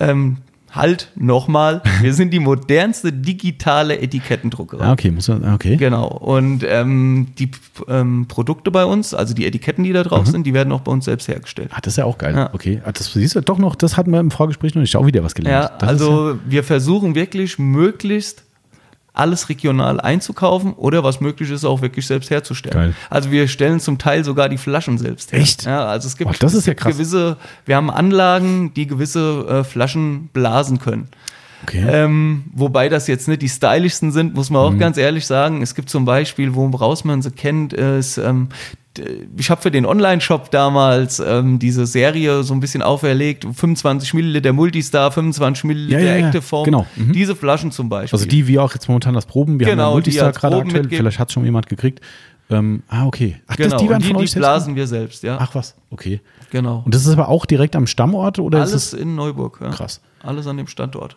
Ähm, halt nochmal, wir sind die modernste digitale Etikettendruckerei. Ah, okay, muss man, okay. Genau. Und ähm, die ähm, Produkte bei uns, also die Etiketten, die da drauf sind, die werden auch bei uns selbst hergestellt. Ah, das ist ja auch geil. Ja. Okay, ah, das siehst du doch noch, das hatten wir im Vorgespräch noch nicht. Auch wieder was gelernt. Ja, Das also wir versuchen wirklich möglichst alles regional einzukaufen oder was möglich ist, auch wirklich selbst herzustellen. Geil. Also wir stellen zum Teil sogar die Flaschen selbst her. Echt? Ja, also es gibt, Boah, das ist ja krass. gewisse, wir haben Anlagen, die gewisse äh, Flaschen blasen können. okay. Ähm, wobei das jetzt nicht die stylischsten sind, muss man auch Mhm. ganz ehrlich sagen. Es gibt zum Beispiel, woraus man sie kennt, ist, ähm, ich habe für den Online-Shop damals ähm, diese Serie so ein bisschen auferlegt, 25 Milliliter Multistar, 25 Milliliter Ja, ja, ja. Active Form. Genau. Mhm. Diese Flaschen zum Beispiel. also die wir auch jetzt momentan das Proben. Wir Genau, haben ja die Multistar gerade aktuell. mitgeben. Vielleicht hat schon jemand gekriegt. Ähm, ah, okay. Ach, genau, das, die werden die, von die euch selbst blasen wir selbst, ja. Ach was, okay. genau. Und das ist aber auch direkt am Standort oder ist Alles es in Neuburg. Ja. krass? Alles an dem Standort.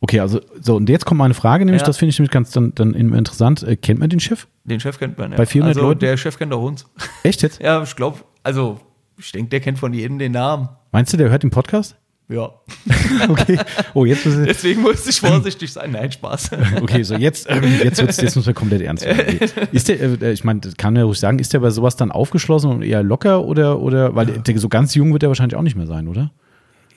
Okay, also so und jetzt kommt meine Frage, nämlich Ja. das finde ich nämlich ganz dann, dann interessant. Äh, kennt man den Chef? Den Chef kennt man ja. Bei 400 also Leuten? der Chef kennt auch uns. Echt jetzt? Ja, ich glaube, also ich denke, der kennt von jedem den Namen. Meinst du, der hört den Podcast? Ja. Okay. Oh, jetzt Deswegen muss ich vorsichtig sein. Nein, Spaß. Okay, so jetzt, ähm, jetzt, wird's, jetzt müssen wir komplett ernst werden. Okay. Ist der, äh, ich meine, das kann man ja ruhig sagen, ist der bei sowas dann aufgeschlossen und eher locker oder, oder weil der, so ganz jung wird er wahrscheinlich auch nicht mehr sein, oder?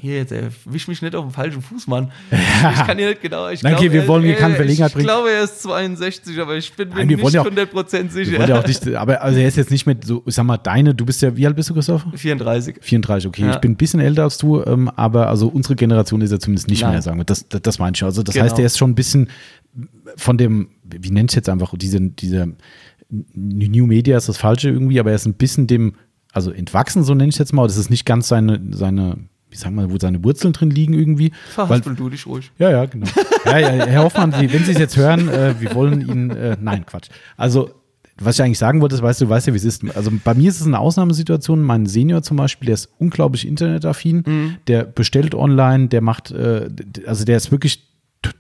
Hier, jetzt erwisch mich nicht auf dem falschen Fuß, Mann. Ich kann hier nicht genau. Ich Nein, okay, glaube, wir er- wollen hier er- keine Verlegenheit Ich bringen. glaube, er ist 62, aber ich bin mir Nein, nicht ja auch- 100% sicher. Wir wollen ja auch nicht, aber also er ist jetzt nicht mit so, ich sag mal, deine, du bist ja, wie alt bist du, Christoph? 34. 34, okay. Ja. Ich bin ein bisschen älter als du, ähm, aber also unsere Generation ist ja zumindest nicht Nein. mehr, sagen wir. Das, das, das meine ich. Also das Genau. heißt, er ist schon ein bisschen von dem, wie nennt ich jetzt einfach, diese, diese New Media ist das Falsche irgendwie, aber er ist ein bisschen dem, also entwachsen, so nenne ich es jetzt mal. Das ist nicht ganz seine, seine, wie sagen wir, wo seine Wurzeln drin liegen irgendwie. Weil, Verhaspel du dich ruhig. ja, ja, genau. Ja, ja, Herr Hoffmann, Sie, wenn Sie es jetzt hören, äh, wir wollen Ihnen, äh, nein, Quatsch. Also, was ich eigentlich sagen wollte, ist, weißt du, weißt ja, wie es ist. Also bei mir ist es eine Ausnahmesituation. Mein Senior zum Beispiel, der ist unglaublich internetaffin, der bestellt online, der macht, äh, also der ist wirklich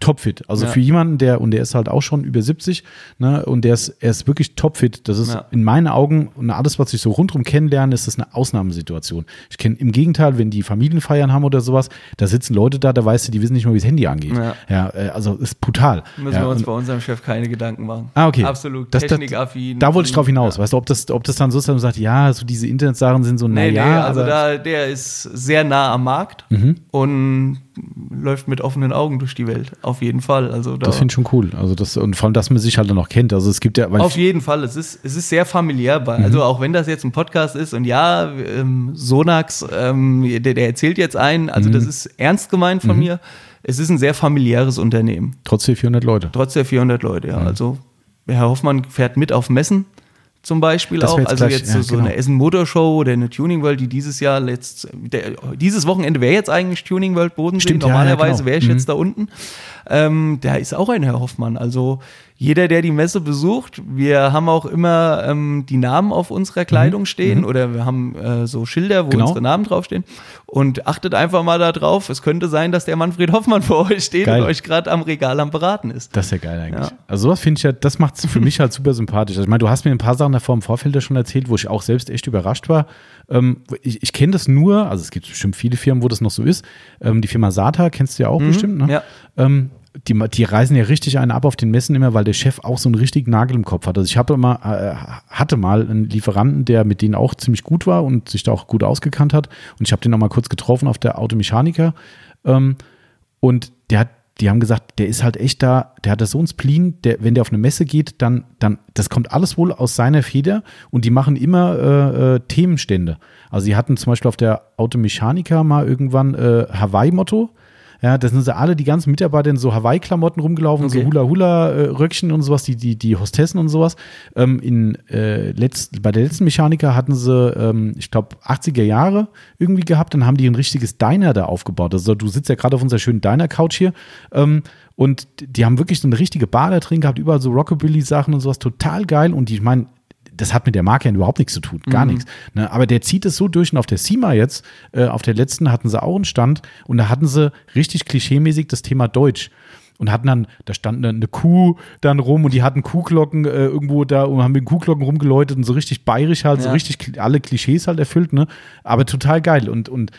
topfit. Also Ja. für jemanden, der, und der ist halt auch schon über 70, ne, und der ist, er ist wirklich topfit. Das ist Ja. in meinen Augen, und alles, was ich so rundherum kennenlerne, ist das eine Ausnahmesituation. Ich kenne im Gegenteil, wenn die Familienfeiern haben oder sowas, da sitzen Leute da, da weißt du, die wissen nicht mal, wie das Handy angeht. Ja. Ja, äh, also ist brutal. Müssen wir uns und- bei unserem Chef keine Gedanken machen. Ah, okay. Absolut Das- technikaffin. da wollte ich drauf hinaus. Weißt du, ob das, ob das dann so ist, man sagt, ja, so diese Internetsachen sind so, Nee, naja, nee, also da, der ist sehr nah am Markt Mhm. und läuft mit offenen Augen durch die Welt. Auf jeden Fall. Also da, das finde ich schon cool. Also das, und vor allem, dass man sich halt dann noch kennt. Also es gibt ja, auf jeden Fall. Es ist, es ist sehr familiär. Mhm. Also auch wenn das jetzt ein Podcast ist und ja, ähm, Sonax, ähm, der, der erzählt jetzt einen, also Mhm. das ist ernst gemeint von mir. Es ist ein sehr familiäres Unternehmen. trotzdem 400 Leute. Trotz der 400 Leute, Mhm. ja. Also Herr Hoffmann fährt mit auf Messen zum Beispiel Das auch. jetzt Also gleich- jetzt ja, so, so genau. eine Essen Motor Show oder eine Tuning World, die dieses Jahr letzt, der, dieses Wochenende wäre jetzt eigentlich Tuning World Bodensee. Stimmt, ja, ja, Normalerweise genau. wäre ich Mhm. jetzt da unten. Ähm, da ist auch ein Herr Hoffmann. Also jeder, der die Messe besucht, wir haben auch immer ähm, die Namen auf unserer Kleidung stehen oder wir haben äh, so Schilder, wo Mhm. Genau. unsere Namen draufstehen. Und achtet einfach mal da drauf. Es könnte sein, dass der Manfred Hoffmann vor euch steht Geil. und euch gerade am Regal am Beraten ist. Das ist ja geil eigentlich. Ja. Also sowas finde ich ja, das macht es für mich halt super sympathisch. Also ich meine, du hast mir ein paar Sachen davor im Vorfeld ja schon erzählt, wo ich auch selbst echt überrascht war. Ähm, ich ich kenne das nur, also es gibt bestimmt viele Firmen, wo das noch so ist. Ähm, die Firma Sata kennst du ja auch bestimmt, ne? Mhm. ja. Die, die reisen ja richtig einen ab auf den Messen immer, weil der Chef auch so einen richtigen Nagel im Kopf hat. Also ich habe immer, äh, hatte mal einen Lieferanten, der mit denen auch ziemlich gut war und sich da auch gut ausgekannt hat. Und ich habe den auch mal kurz getroffen auf der Automechaniker. Ähm, und der hat, die haben gesagt, der ist halt echt da, der hat da so einen Spleen, der, wenn der auf eine Messe geht, dann, dann, das kommt alles wohl aus seiner Feder und die machen immer äh, äh, Themenstände. Also sie hatten zum Beispiel auf der Automechaniker mal irgendwann äh, Hawaii-Motto. Ja, da sind sie alle, die ganzen Mitarbeiter in so Hawaii-Klamotten rumgelaufen, Okay. so Hula-Hula-Röckchen und sowas, die, die, die Hostessen und sowas. Ähm, in, äh, letzt, bei der letzten Mechaniker hatten sie, ähm, ich glaube, 80er Jahre irgendwie gehabt, dann haben die ein richtiges Diner da aufgebaut. Also du sitzt ja gerade auf unserer schönen Diner-Couch hier. Ähm, und die haben wirklich so eine richtige Bar da drin gehabt, überall so Rockabilly-Sachen und sowas, total geil. Und die, ich meine, das hat mit der Marke ja überhaupt nichts zu tun, gar nichts. Ne? Aber der zieht es so durch und auf der SEMA jetzt, äh, auf der letzten hatten sie auch einen Stand und da hatten sie richtig klischeemäßig das Thema Deutsch. Und hatten dann, da stand eine, eine Kuh dann rum und die hatten Kuhglocken äh, irgendwo da und haben mit den Kuhglocken rumgeläutet und so richtig bayerisch halt, so Ja. richtig kli- alle Klischees halt erfüllt, ne? Aber total geil. Und, und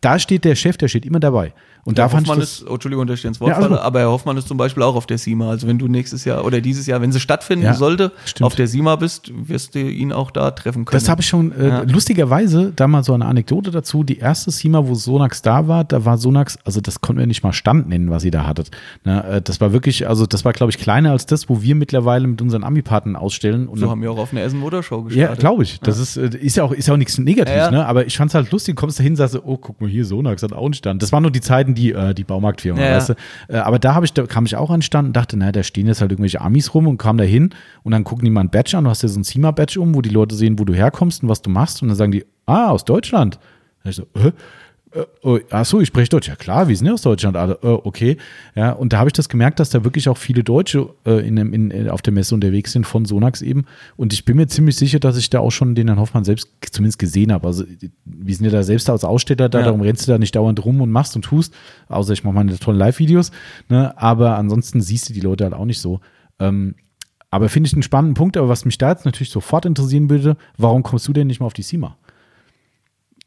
da steht der Chef, der steht immer dabei. Und da Herr fand ich Hoffmann das, ist, oh, Entschuldigung, dass ich ins Wort Ja, alles falle, aber Herr Hoffmann ist zum Beispiel auch auf der SIMA. Also wenn du nächstes Jahr oder dieses Jahr, wenn sie stattfinden Ja, sollte, stimmt. auf der SIMA bist, wirst du ihn auch da treffen können. Das habe ich schon, äh, Ja. lustigerweise, da mal so eine Anekdote dazu. Die erste SEMA, wo Sonax da war, da war Sonax, also das konnten wir nicht mal Stand nennen, was ihr da hattet. Ne, äh, das war wirklich, also das war, glaube ich, kleiner als das, wo wir mittlerweile mit unseren Ami-Partnern ausstellen. Und so dann- haben wir auch auf einer Essen Motor Show ja, gestartet. glaube ich. Das ist, äh, ist ja auch, ist ja auch nichts Negatives, Ja, ja. ne? Aber ich fand es halt lustig, du kommst da hin, sagst du, oh, guck mal hier, Sonax hat auch einen Stand. Das waren nur die Zeiten, die, äh, die Baumarktfirma, Ja, weißt du? Äh, aber da habe ich, da kam ich auch an den Stand und dachte, na, da stehen jetzt halt irgendwelche Amis rum und kam da hin und dann gucken die mal ein Badge an, du hast ja so ein SEMA-Badge um, wo die Leute sehen, wo du herkommst und was du machst und dann sagen die, ah, aus Deutschland. Da ich so, Hä? Äh, oh, ach so, ich spreche Deutsch. Ja klar, wir sind ja aus Deutschland. alle. Äh, okay. Ja, und da habe ich das gemerkt, dass da wirklich auch viele Deutsche äh, in, in, in, auf der Messe unterwegs sind von Sonax eben. Und ich bin mir ziemlich sicher, dass ich da auch schon den Herrn Hoffmann selbst zumindest gesehen habe. Also wir sind ja da selbst als Aussteller da, Ja. darum rennst du da nicht dauernd rum und machst und tust. Außer ich mache meine tollen Live-Videos. Ne? Aber ansonsten siehst du die Leute halt auch nicht so. Ähm, aber finde ich einen spannenden Punkt. Aber was mich da jetzt natürlich sofort interessieren würde, warum kommst du denn nicht mal auf die SEMA?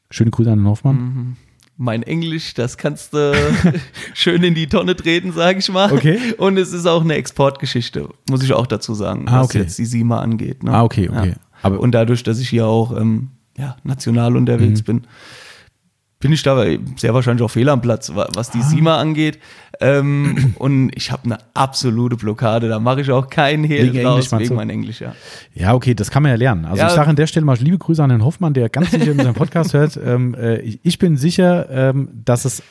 Schöne Grüße an den Hoffmann. Mhm. Mein Englisch, das kannst du schön in die Tonne treten, sage ich mal. Okay. Und es ist auch eine Exportgeschichte, muss ich auch dazu sagen, Ah, was okay. jetzt die SIMA angeht. Ne? Ah, okay, okay. Ja. Aber- Und dadurch, dass ich hier auch ähm, ja, national Mhm. unterwegs bin, bin ich da sehr wahrscheinlich auch fehl am Platz, wa- was die Ah. SIMA angeht. Ähm, und ich habe eine absolute Blockade, da mache ich auch keinen Hehl Wegen Englisch, draus meinst wegen mein Englisch, ja. Ja, okay, das kann man ja lernen. Also Ja. ich sage an der Stelle mal liebe Grüße an Herrn Hoffmann, der ganz sicher unseren Podcast hört. Ähm, äh, ich, bin sicher, ähm, dass es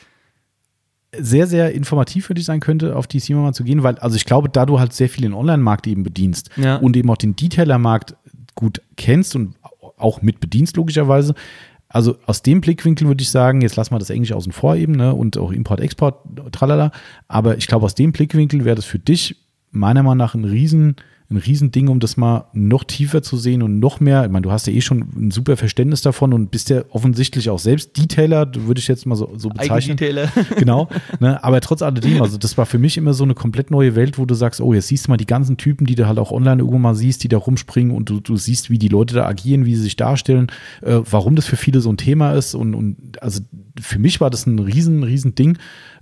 sehr, sehr informativ für dich sein könnte, auf die SEMA mal zu gehen, weil, also ich glaube, da du halt sehr viel den Online-Markt eben bedienst Ja. und eben auch den Detailer-Markt gut kennst und auch mit bedienst, logischerweise. Also aus dem Blickwinkel würde ich sagen, jetzt lassen wir das Englisch außen vor eben, ne, und auch Import, Export, tralala. Aber ich glaube, aus dem Blickwinkel wäre das für dich meiner Meinung nach ein riesen, ein Riesending, um das mal noch tiefer zu sehen und noch mehr. Ich meine, du hast ja eh schon ein super Verständnis davon und bist ja offensichtlich auch selbst Detailer, würde ich jetzt mal so, so bezeichnen. Detailer. genau. Ne? Aber trotz alledem, also das war für mich immer so eine komplett neue Welt, wo du sagst, oh, jetzt siehst du mal die ganzen Typen, die du halt auch online irgendwo mal siehst, die da rumspringen und du, du siehst, wie die Leute da agieren, wie sie sich darstellen, äh, warum das für viele so ein Thema ist. Und, und also für mich war das ein riesen, riesen Ding.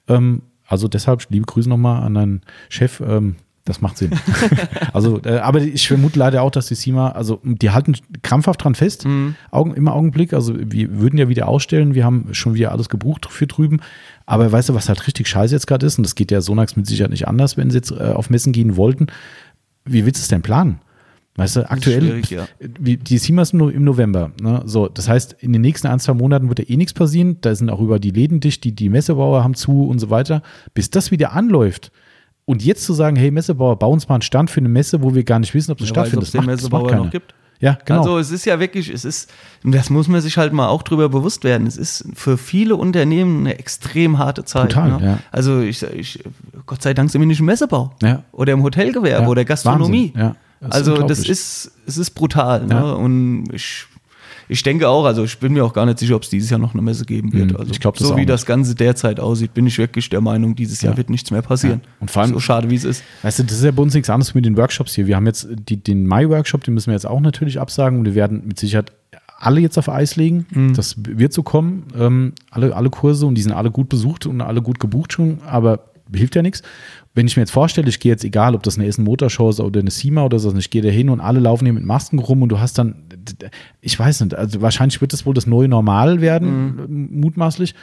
Ähm, also deshalb liebe Grüße nochmal an deinen Chef. Ähm, das macht Sinn. also, äh, aber ich vermute leider auch, dass die SIMA, also die halten krampfhaft dran fest, Mhm. Augen, immer Augenblick. Also wir würden ja wieder ausstellen, wir haben schon wieder alles gebucht für drüben. Aber weißt du, was halt richtig scheiße jetzt gerade ist, und das geht ja Sonax mit Sicherheit nicht anders, wenn sie jetzt äh, auf Messen gehen wollten. Wie willst du es denn planen? Weißt du, aktuell, ja. die SIMA ist nur im November. Ne? So, das heißt, in den nächsten ein, zwei Monaten wird ja eh nichts passieren. Da sind auch über die Läden dicht, die, die Messebauer haben zu und so weiter. Bis das wieder anläuft. Und jetzt zu sagen, hey Messebauer, bau uns mal einen Stand für eine Messe, wo wir gar nicht wissen, ob Wer weiß, stattfindet. es Das macht, das macht Messebauer keiner. gibt. Ja, genau. Also es ist ja wirklich, es ist, das muss man sich halt mal auch drüber bewusst werden. Es ist für viele Unternehmen eine extrem harte Zeit. Total, ne? ja. Also ich, ich, Gott sei Dank sind wir nicht im Messebau Ja. oder im Hotelgewerbe Ja, oder Gastronomie. Wahnsinn, ja. Das ist also das ist, es ist brutal. Ne? Ja. Und ich, ich denke auch, also ich bin mir auch gar nicht sicher, ob es dieses Jahr noch eine Messe geben wird. Mhm, Also ich glaub das so wie nicht. das Ganze derzeit aussieht, bin ich wirklich der Meinung, dieses Jahr Ja. wird nichts mehr passieren. Ja. Und vor allem- so schade wie es ist. Weißt du, das ist ja bei uns nichts anderes mit den Workshops hier. Wir haben jetzt die, den Mai-Workshop, den müssen wir jetzt auch natürlich absagen und wir werden mit Sicherheit alle jetzt auf Eis legen. Mhm. Das wird so kommen. Ähm, alle, alle Kurse und die sind alle gut besucht und alle gut gebucht schon, aber hilft ja nichts. Wenn ich mir jetzt vorstelle, ich gehe jetzt, egal ob das eine Essen Motorshow ist oder eine SEMA oder so, ich gehe da hin und alle laufen hier mit Masken rum und du hast dann, ich weiß nicht, also wahrscheinlich wird das wohl das neue Normal werden, mutmaßlich.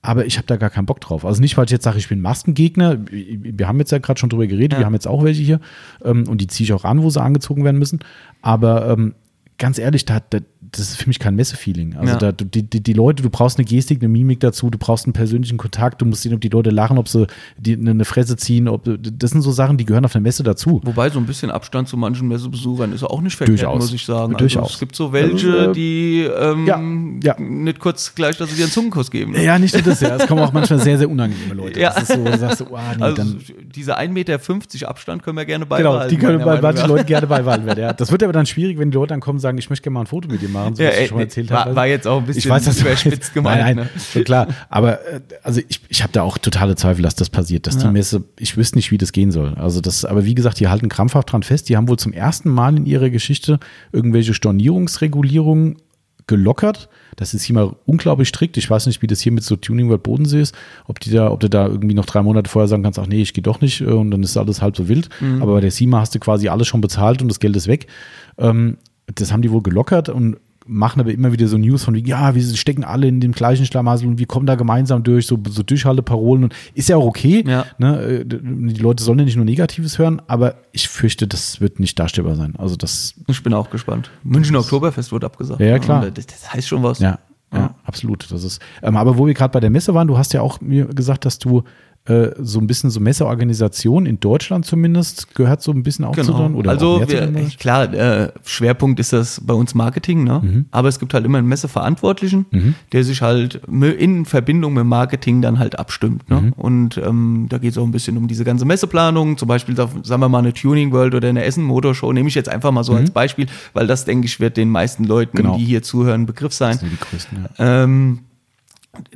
Aber ich habe da gar keinen Bock drauf. Also nicht, weil ich jetzt sage, ich bin Maskengegner. Wir haben jetzt ja gerade schon drüber geredet. Wir haben jetzt auch welche hier. Ähm, und die ziehe ich auch an, wo sie angezogen werden müssen. Aber ähm, ganz ehrlich, da, da, das ist für mich kein Messe-Feeling. Also Ja. da, du- die, die, die Leute, du brauchst eine Gestik, eine Mimik dazu, du brauchst einen persönlichen Kontakt, du musst sehen, ob die Leute lachen, ob sie die, eine Fresse ziehen. Ob, das sind so Sachen, die gehören auf eine Messe dazu. Wobei so ein bisschen Abstand zu manchen Messebesuchern ist auch nicht verkehrt, Durchaus. muss ich sagen. Durchaus. Also es gibt so welche, Also, äh, die ähm, ja, ja. nicht kurz gleich, dass sie dir einen Zungenkuss geben. ne? Ja, nicht nur das, ja. Es kommen auch manchmal sehr, sehr unangenehme Leute. Ja. Das ist so, du sagst so, oh, nee, Also dann, diese 1,50 Meter Abstand können wir gerne Genau, beibehalten. die können bei manchen. Leuten gerne beibehalten werden. Ja. Das wird aber dann schwierig, wenn die Leute dann kommen und sagen, ich möchte gerne mal ein Foto mit dir machen, so Ja, was ich ey, schon mal erzählt war- habe. war jetzt auch ein bisschen ich weiß, das überspitzt jetzt- gemeint, Nein, nein, ne? schon klar. Aber äh, also ich, ich habe da auch totale Zweifel, dass das passiert, dass die Ja. Messe, ich wüsste nicht, wie das gehen soll. Also das, aber wie gesagt, die halten krampfhaft dran fest. Die haben wohl zum ersten Mal in ihrer Geschichte irgendwelche Stornierungsregulierungen gelockert. Das ist hier mal unglaublich strikt. Ich weiß nicht, wie das hier mit so Tuning World Bodensee ist, ob die da, ob du da irgendwie noch drei Monate vorher sagen kannst, ach nee, ich gehe doch nicht äh, und dann ist alles halb so wild. Mhm. Aber bei der SIMA hast du quasi alles schon bezahlt und das Geld ist weg. Ähm, das haben die wohl gelockert und machen aber immer wieder so News von, wie, ja, wir stecken alle in dem gleichen Schlamassel und wir kommen da gemeinsam durch, so, so Durchhalteparolen und ist ja auch okay. Ja. Ne? äh, Die Leute sollen ja nicht nur Negatives hören, aber ich fürchte, das wird nicht darstellbar sein. Also das, Ich bin auch gespannt. München Oktoberfest wird abgesagt. Ja, ja, klar. Das, das heißt schon was. Ja, ja, absolut. Das ist, ähm, aber wo wir gerade bei der Messe waren, du hast ja auch mir gesagt, dass du äh, so ein bisschen so Messeorganisation in Deutschland zumindest gehört so ein bisschen auch zu dann oder also wir, klar, äh, Schwerpunkt ist das bei uns Marketing, ne? Mhm. aber es gibt halt immer einen Messeverantwortlichen, der sich halt in Verbindung mit Marketing dann halt abstimmt. Ne? Mhm. Und ähm, da geht es auch ein bisschen um diese ganze Messeplanung, zum Beispiel, sagen wir mal, eine Tuning World oder eine Essen Motorshow, nehme ich jetzt einfach mal so als Beispiel, weil das, denke ich, wird den meisten Leuten, Mhm. Genau. die hier zuhören, Begriff sein. das sind die größten. Ja. Ähm,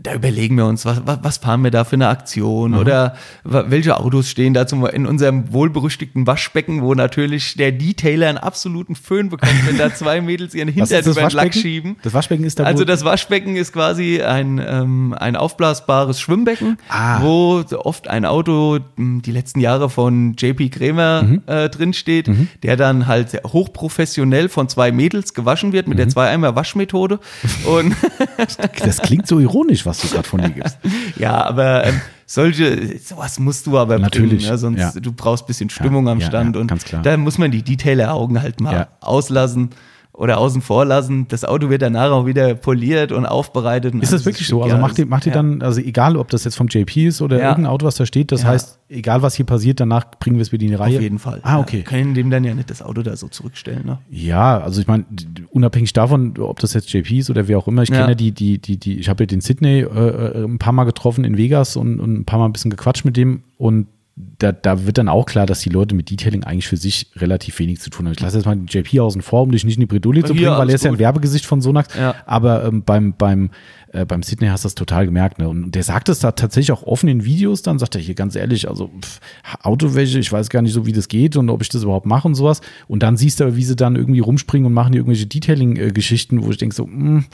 da überlegen wir uns, was, was, fahren wir da für eine Aktion oder wa- welche Autos stehen da zum, in unserem wohlberüchtigten Waschbecken, wo natürlich der Detailer einen absoluten Föhn bekommt, wenn da zwei Mädels ihren Hintern über den Lack schieben. Das Waschbecken ist da Also das Waschbecken ist quasi ein, ähm, ein aufblasbares Schwimmbecken, Ah. wo so oft ein Auto m, die letzten Jahre von JP Krämer Mhm. äh, drinsteht, der dann halt hochprofessionell von zwei Mädels gewaschen wird mit Mhm. der Zwei-Eimer-Waschmethode. Und Das klingt so ironisch, was du gerade von dir gibst. Ja, aber ähm, solche, sowas musst du aber Natürlich, bringen, ne? sonst ja. du brauchst ein bisschen Stimmung Ja, am ja, Stand ja, und da muss man die Detailer-Augen halt mal Ja. auslassen oder außen vor lassen. Das Auto wird danach auch wieder poliert und aufbereitet. und Ist das wirklich so? Also ja, macht ihr, macht ihr ja. dann, also egal, ob das jetzt vom JP ist oder Ja. irgendein Auto, was da steht, das Ja. heißt, egal was hier passiert, danach bringen wir es wieder in die Reihe? Auf jeden Fall. Ah, Ja, okay. können dem dann ja nicht das Auto da so zurückstellen. Ne? Ja, also ich meine, unabhängig davon, ob das jetzt JP ist oder wer auch immer, ich Ja. kenne ja die, die, die, die, ich habe ja den Sydney äh, äh, ein paar Mal getroffen in Vegas und, und ein paar Mal ein bisschen gequatscht mit dem und da, da wird dann auch klar, dass die Leute mit Detailing eigentlich für sich relativ wenig zu tun haben. Ich lasse jetzt mal den JP außen vor, um dich nicht in die Bredouille zu bringen, weil er ist ja ein gut. Werbegesicht von Sonax. Ja. Aber ähm, beim, beim, äh, beim Sydney hast du das total gemerkt. Ne? Und der sagt es da tatsächlich auch offen in Videos, dann sagt er hier ganz ehrlich, also pff, Autowäsche, ich weiß gar nicht so, wie das geht und ob ich das überhaupt mache und sowas. Und dann siehst du, wie sie dann irgendwie rumspringen und machen die irgendwelche Detailing-Geschichten, wo ich denke so, mh,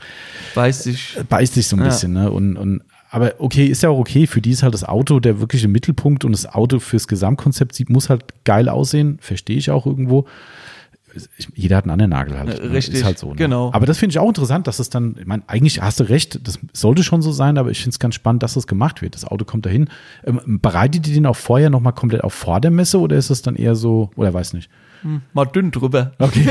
Weiß ich. beißt sich so ein Ja. bisschen, ne? Und, und aber okay, ist ja auch okay. Für die ist halt das Auto der wirkliche Mittelpunkt und das Auto fürs Gesamtkonzept sieht, muss halt geil aussehen. Verstehe ich auch irgendwo. Ich, jeder hat einen anderen Nagel halt. Ne? richtig, Ist halt so. Ne? genau. Aber das finde ich auch interessant, dass es dann, ich meine, eigentlich hast du recht, das sollte schon so sein, aber ich finde es ganz spannend, dass das gemacht wird. Das Auto kommt dahin. Ähm, bereitet ihr den auch vorher nochmal komplett auf vor der Messe oder ist es dann eher so, oder weiß nicht? Mal dünn drüber. Okay.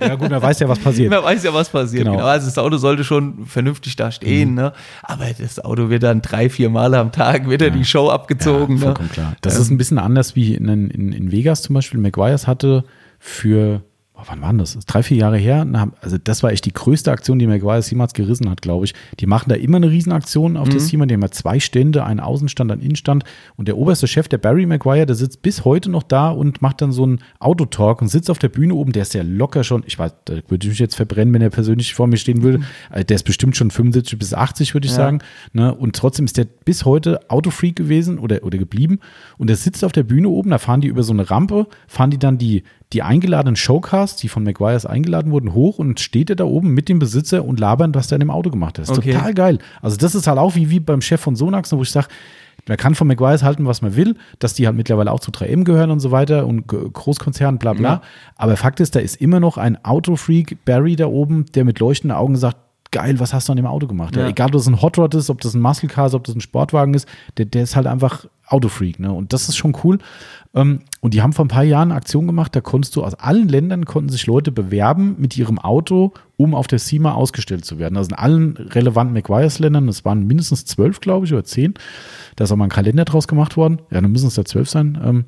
ja, gut, man weiß ja, was passiert. Man weiß ja, was passiert. Genau. Genau. Also das Auto sollte schon vernünftig da Mhm. stehen, ne? Aber das Auto wird dann drei, vier Mal am Tag wieder die Show abgezogen. Ja, ne? vollkommen klar. Das ist ein bisschen anders wie in, in, in Vegas zum Beispiel. McGuire's hatte für, oh, wann war denn das? Das Drei, vier Jahre her. Na, Also das war echt die größte Aktion, die McGuire's jemals gerissen hat, glaube ich. Die machen da immer eine Riesenaktion auf der SEMA. Die haben ja zwei Stände, einen Außenstand, einen Innenstand. Und der oberste Chef, der Barry McGuire, der sitzt bis heute noch da und macht dann so einen Autotalk und sitzt auf der Bühne oben. Der ist ja locker schon, ich weiß, da würde ich mich jetzt verbrennen, wenn er persönlich vor mir stehen würde. Also Der ist bestimmt schon 75 bis 80, würde ich Ja. sagen. Ne? Und trotzdem ist der bis heute Autofreak gewesen oder, oder geblieben. Und der sitzt auf der Bühne oben, da fahren die über so eine Rampe, fahren die dann die, die eingeladenen Showcasts, die von McGuire's eingeladen wurden, hoch und steht er da oben mit dem Besitzer und labern, was der in dem Auto gemacht hat. Okay. total geil. Also das ist halt auch wie, wie beim Chef von Sonax, wo ich sage, man kann von McGuire's halten, was man will, dass die halt mittlerweile auch zu 3M gehören und so weiter und G- Großkonzern, bla bla. Ja. Aber Fakt ist, da ist immer noch ein Autofreak, Barry da oben, der mit leuchtenden Augen sagt, geil, was hast du an dem Auto gemacht? Ja. Egal, ob das ein Hot Rod ist, ob das ein Muscle Car ist, ob das ein Sportwagen ist, der, der ist halt einfach Autofreak. Ne? Und das ist schon cool. Ähm, und die haben vor ein paar Jahren eine Aktion gemacht, da konntest du aus allen Ländern konnten sich Leute bewerben mit ihrem Auto, um auf der SEMA ausgestellt zu werden. Also in allen relevanten McGuire's-Ländern, das waren mindestens zwölf, glaube ich, oder zehn. Da ist auch mal ein Kalender draus gemacht worden. Ja, dann müssen es ja zwölf sein, ähm,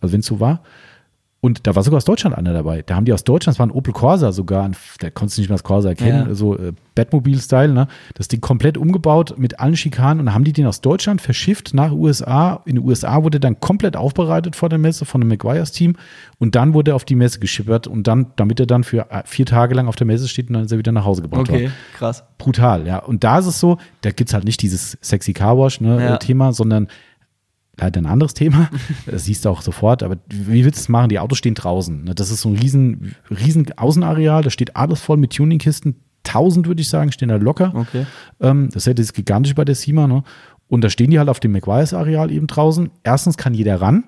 also wenn es so war. Und da war sogar aus Deutschland einer dabei. Da haben die aus Deutschland, das war ein Opel Corsa sogar, ein, da konntest du nicht mehr das Corsa erkennen, Ja. so äh, Batmobil-Style, ne? Das Ding komplett umgebaut mit allen Schikanen und haben die den aus Deutschland verschifft nach USA. In den USA wurde dann komplett aufbereitet vor der Messe von dem McGuire's-Team und dann wurde er auf die Messe geschippert und dann, damit er dann für äh, vier Tage lang auf der Messe steht und dann ist er wieder nach Hause gebracht worden Okay, krass. brutal, ja. Und da ist es so, da gibt es halt nicht dieses sexy Carwash ne, Ja. Thema, sondern leider ein anderes Thema. Das siehst du auch sofort. Aber wie willst du es machen? Die Autos stehen draußen. Ne? Das ist so ein riesen, riesen Außenareal. Da steht alles voll mit Tuningkisten. Tausend, würde ich sagen, stehen da locker. Okay. Ähm, das ist ja das gigantisch bei der SEMA. Ne? Und da stehen die halt auf dem McGuire's-Areal eben draußen. Erstens kann jeder ran.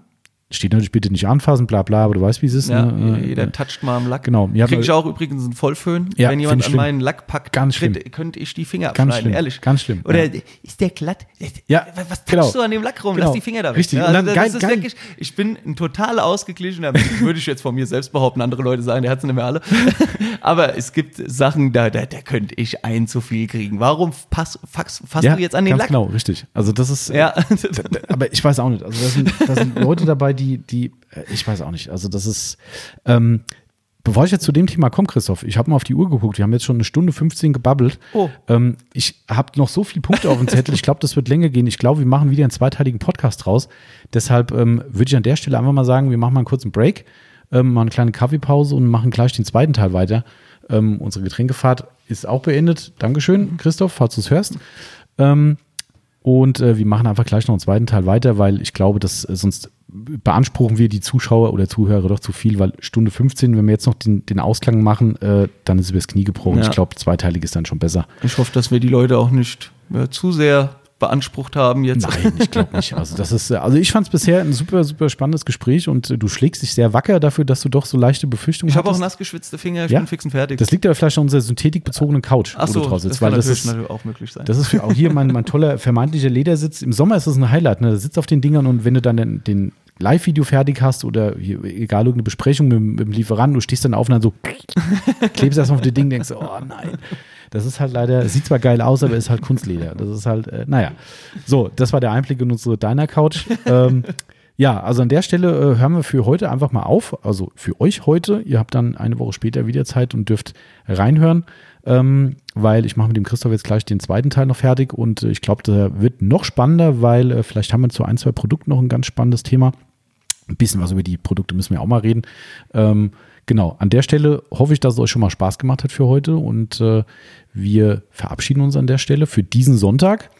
Steht natürlich bitte nicht anfassen, bla bla, aber du weißt, wie es ist. Ja, ne? Äh, jeder toucht mal am Lack. Genau. Hat Kriege ich auch übrigens einen Vollföhn. Ja, Wenn jemand an schlimm. meinen Lack packt, Ganz schlimm. könnte, ich die Finger Ganz abschneiden, schlimm, ehrlich. ganz schlimm, Oder ja. ist der glatt? Ja, was was genau. touchst du an dem Lack rum? Genau. Lass die Finger da weg. Richtig. Ja, Und dann also geil- das ist geil. wirklich, ich bin ein total ausgeglichener Mensch, würde ich jetzt von mir selbst behaupten. Andere Leute sagen, der hat es nicht mehr alle. Aber es gibt Sachen, da, da, da könnte ich ein zu viel kriegen. Warum pass, fass, fasst du jetzt an den ganz Lack? Genau, richtig. Also das ist, Ja. Da- aber ich weiß auch nicht. Also da sind, da sind Leute dabei, die, die, äh, ich weiß auch nicht. Also das ist, ähm, bevor ich jetzt zu dem Thema komme, Christoph, ich habe mal auf die Uhr geguckt. Wir haben jetzt schon eine Stunde 15 gebabbelt. Oh. Ähm, ich habe noch so viele Punkte auf dem Zettel. Ich glaube, das wird länger gehen. Ich glaube, wir machen wieder einen zweiteiligen Podcast draus. Deshalb ähm, würde ich an der Stelle einfach mal sagen, wir machen mal einen kurzen Break, ähm, mal eine kleine Kaffeepause und machen gleich den zweiten Teil weiter. Ähm, unsere Getränkefahrt ist auch beendet. Dankeschön, Christoph, falls du es hörst. Ähm, und äh, wir machen einfach gleich noch einen zweiten Teil weiter, weil ich glaube, dass äh, sonst beanspruchen wir die Zuschauer oder Zuhörer doch zu viel, weil Stunde 15, wenn wir jetzt noch den, den Ausklang machen, äh, dann ist übers Knie gebrochen. Ja. Ich glaube, zweiteilig ist dann schon besser. Ich hoffe, dass wir die Leute auch nicht äh, zu sehr beansprucht haben jetzt. Nein, ich glaube nicht. Also das ist, äh, also ich fand es bisher ein super, super spannendes Gespräch und äh, du schlägst dich sehr wacker dafür, dass du doch so leichte Befürchtungen Ich habe auch nass geschwitzte Finger, ich Ja? bin fix und fertig. Das liegt aber vielleicht an unserer synthetikbezogenen Couch, Ach wo so, du drauf das sitzt, kann weil das ist, natürlich auch möglich sein. Das ist für auch hier mein, mein toller vermeintlicher Ledersitz. Im Sommer ist das ein Highlight. Ne? Da sitzt auf den Dingern und wenn du dann den, den Live-Video fertig hast oder hier, egal, irgendeine Besprechung mit, mit dem Lieferanten, du stehst dann auf und dann so klebst erstmal auf den Ding denkst, oh nein. Das ist halt leider, sieht zwar geil aus, aber ist halt Kunstleder. Das ist halt, äh, naja. So, das war der Einblick in unsere Deiner Couch. Ähm, Ja, also an der Stelle äh, hören wir für heute einfach mal auf. Also für euch heute. Ihr habt dann eine Woche später wieder Zeit und dürft reinhören, ähm, weil ich mache mit dem Christoph jetzt gleich den zweiten Teil noch fertig und äh, ich glaube, der wird noch spannender, weil äh, vielleicht haben wir zu ein, zwei Produkten noch ein ganz spannendes Thema. Ein bisschen was über die Produkte müssen wir auch mal reden. Ähm, genau, an der Stelle hoffe ich, dass es euch schon mal Spaß gemacht hat für heute und äh, wir verabschieden uns an der Stelle für diesen Sonntag.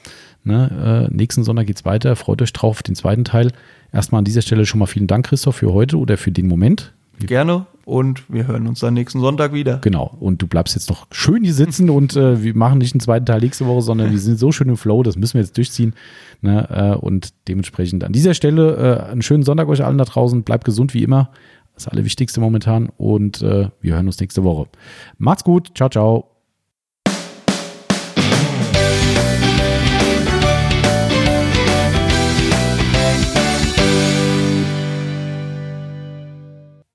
Ne, äh, nächsten Sonntag geht es weiter. Freut euch drauf, den zweiten Teil. Erstmal an dieser Stelle schon mal vielen Dank, Christoph, für heute oder für den Moment. Gerne und wir hören uns dann nächsten Sonntag wieder. Genau. Und du bleibst jetzt noch schön hier sitzen und äh, wir machen nicht einen zweiten Teil nächste Woche, sondern wir sind so schön im Flow, das müssen wir jetzt durchziehen. Ne? Äh, und dementsprechend an dieser Stelle äh, einen schönen Sonntag euch allen da draußen. Bleibt gesund wie immer. Das Allerwichtigste momentan. Und äh, wir hören uns nächste Woche. Macht's gut. Ciao, ciao.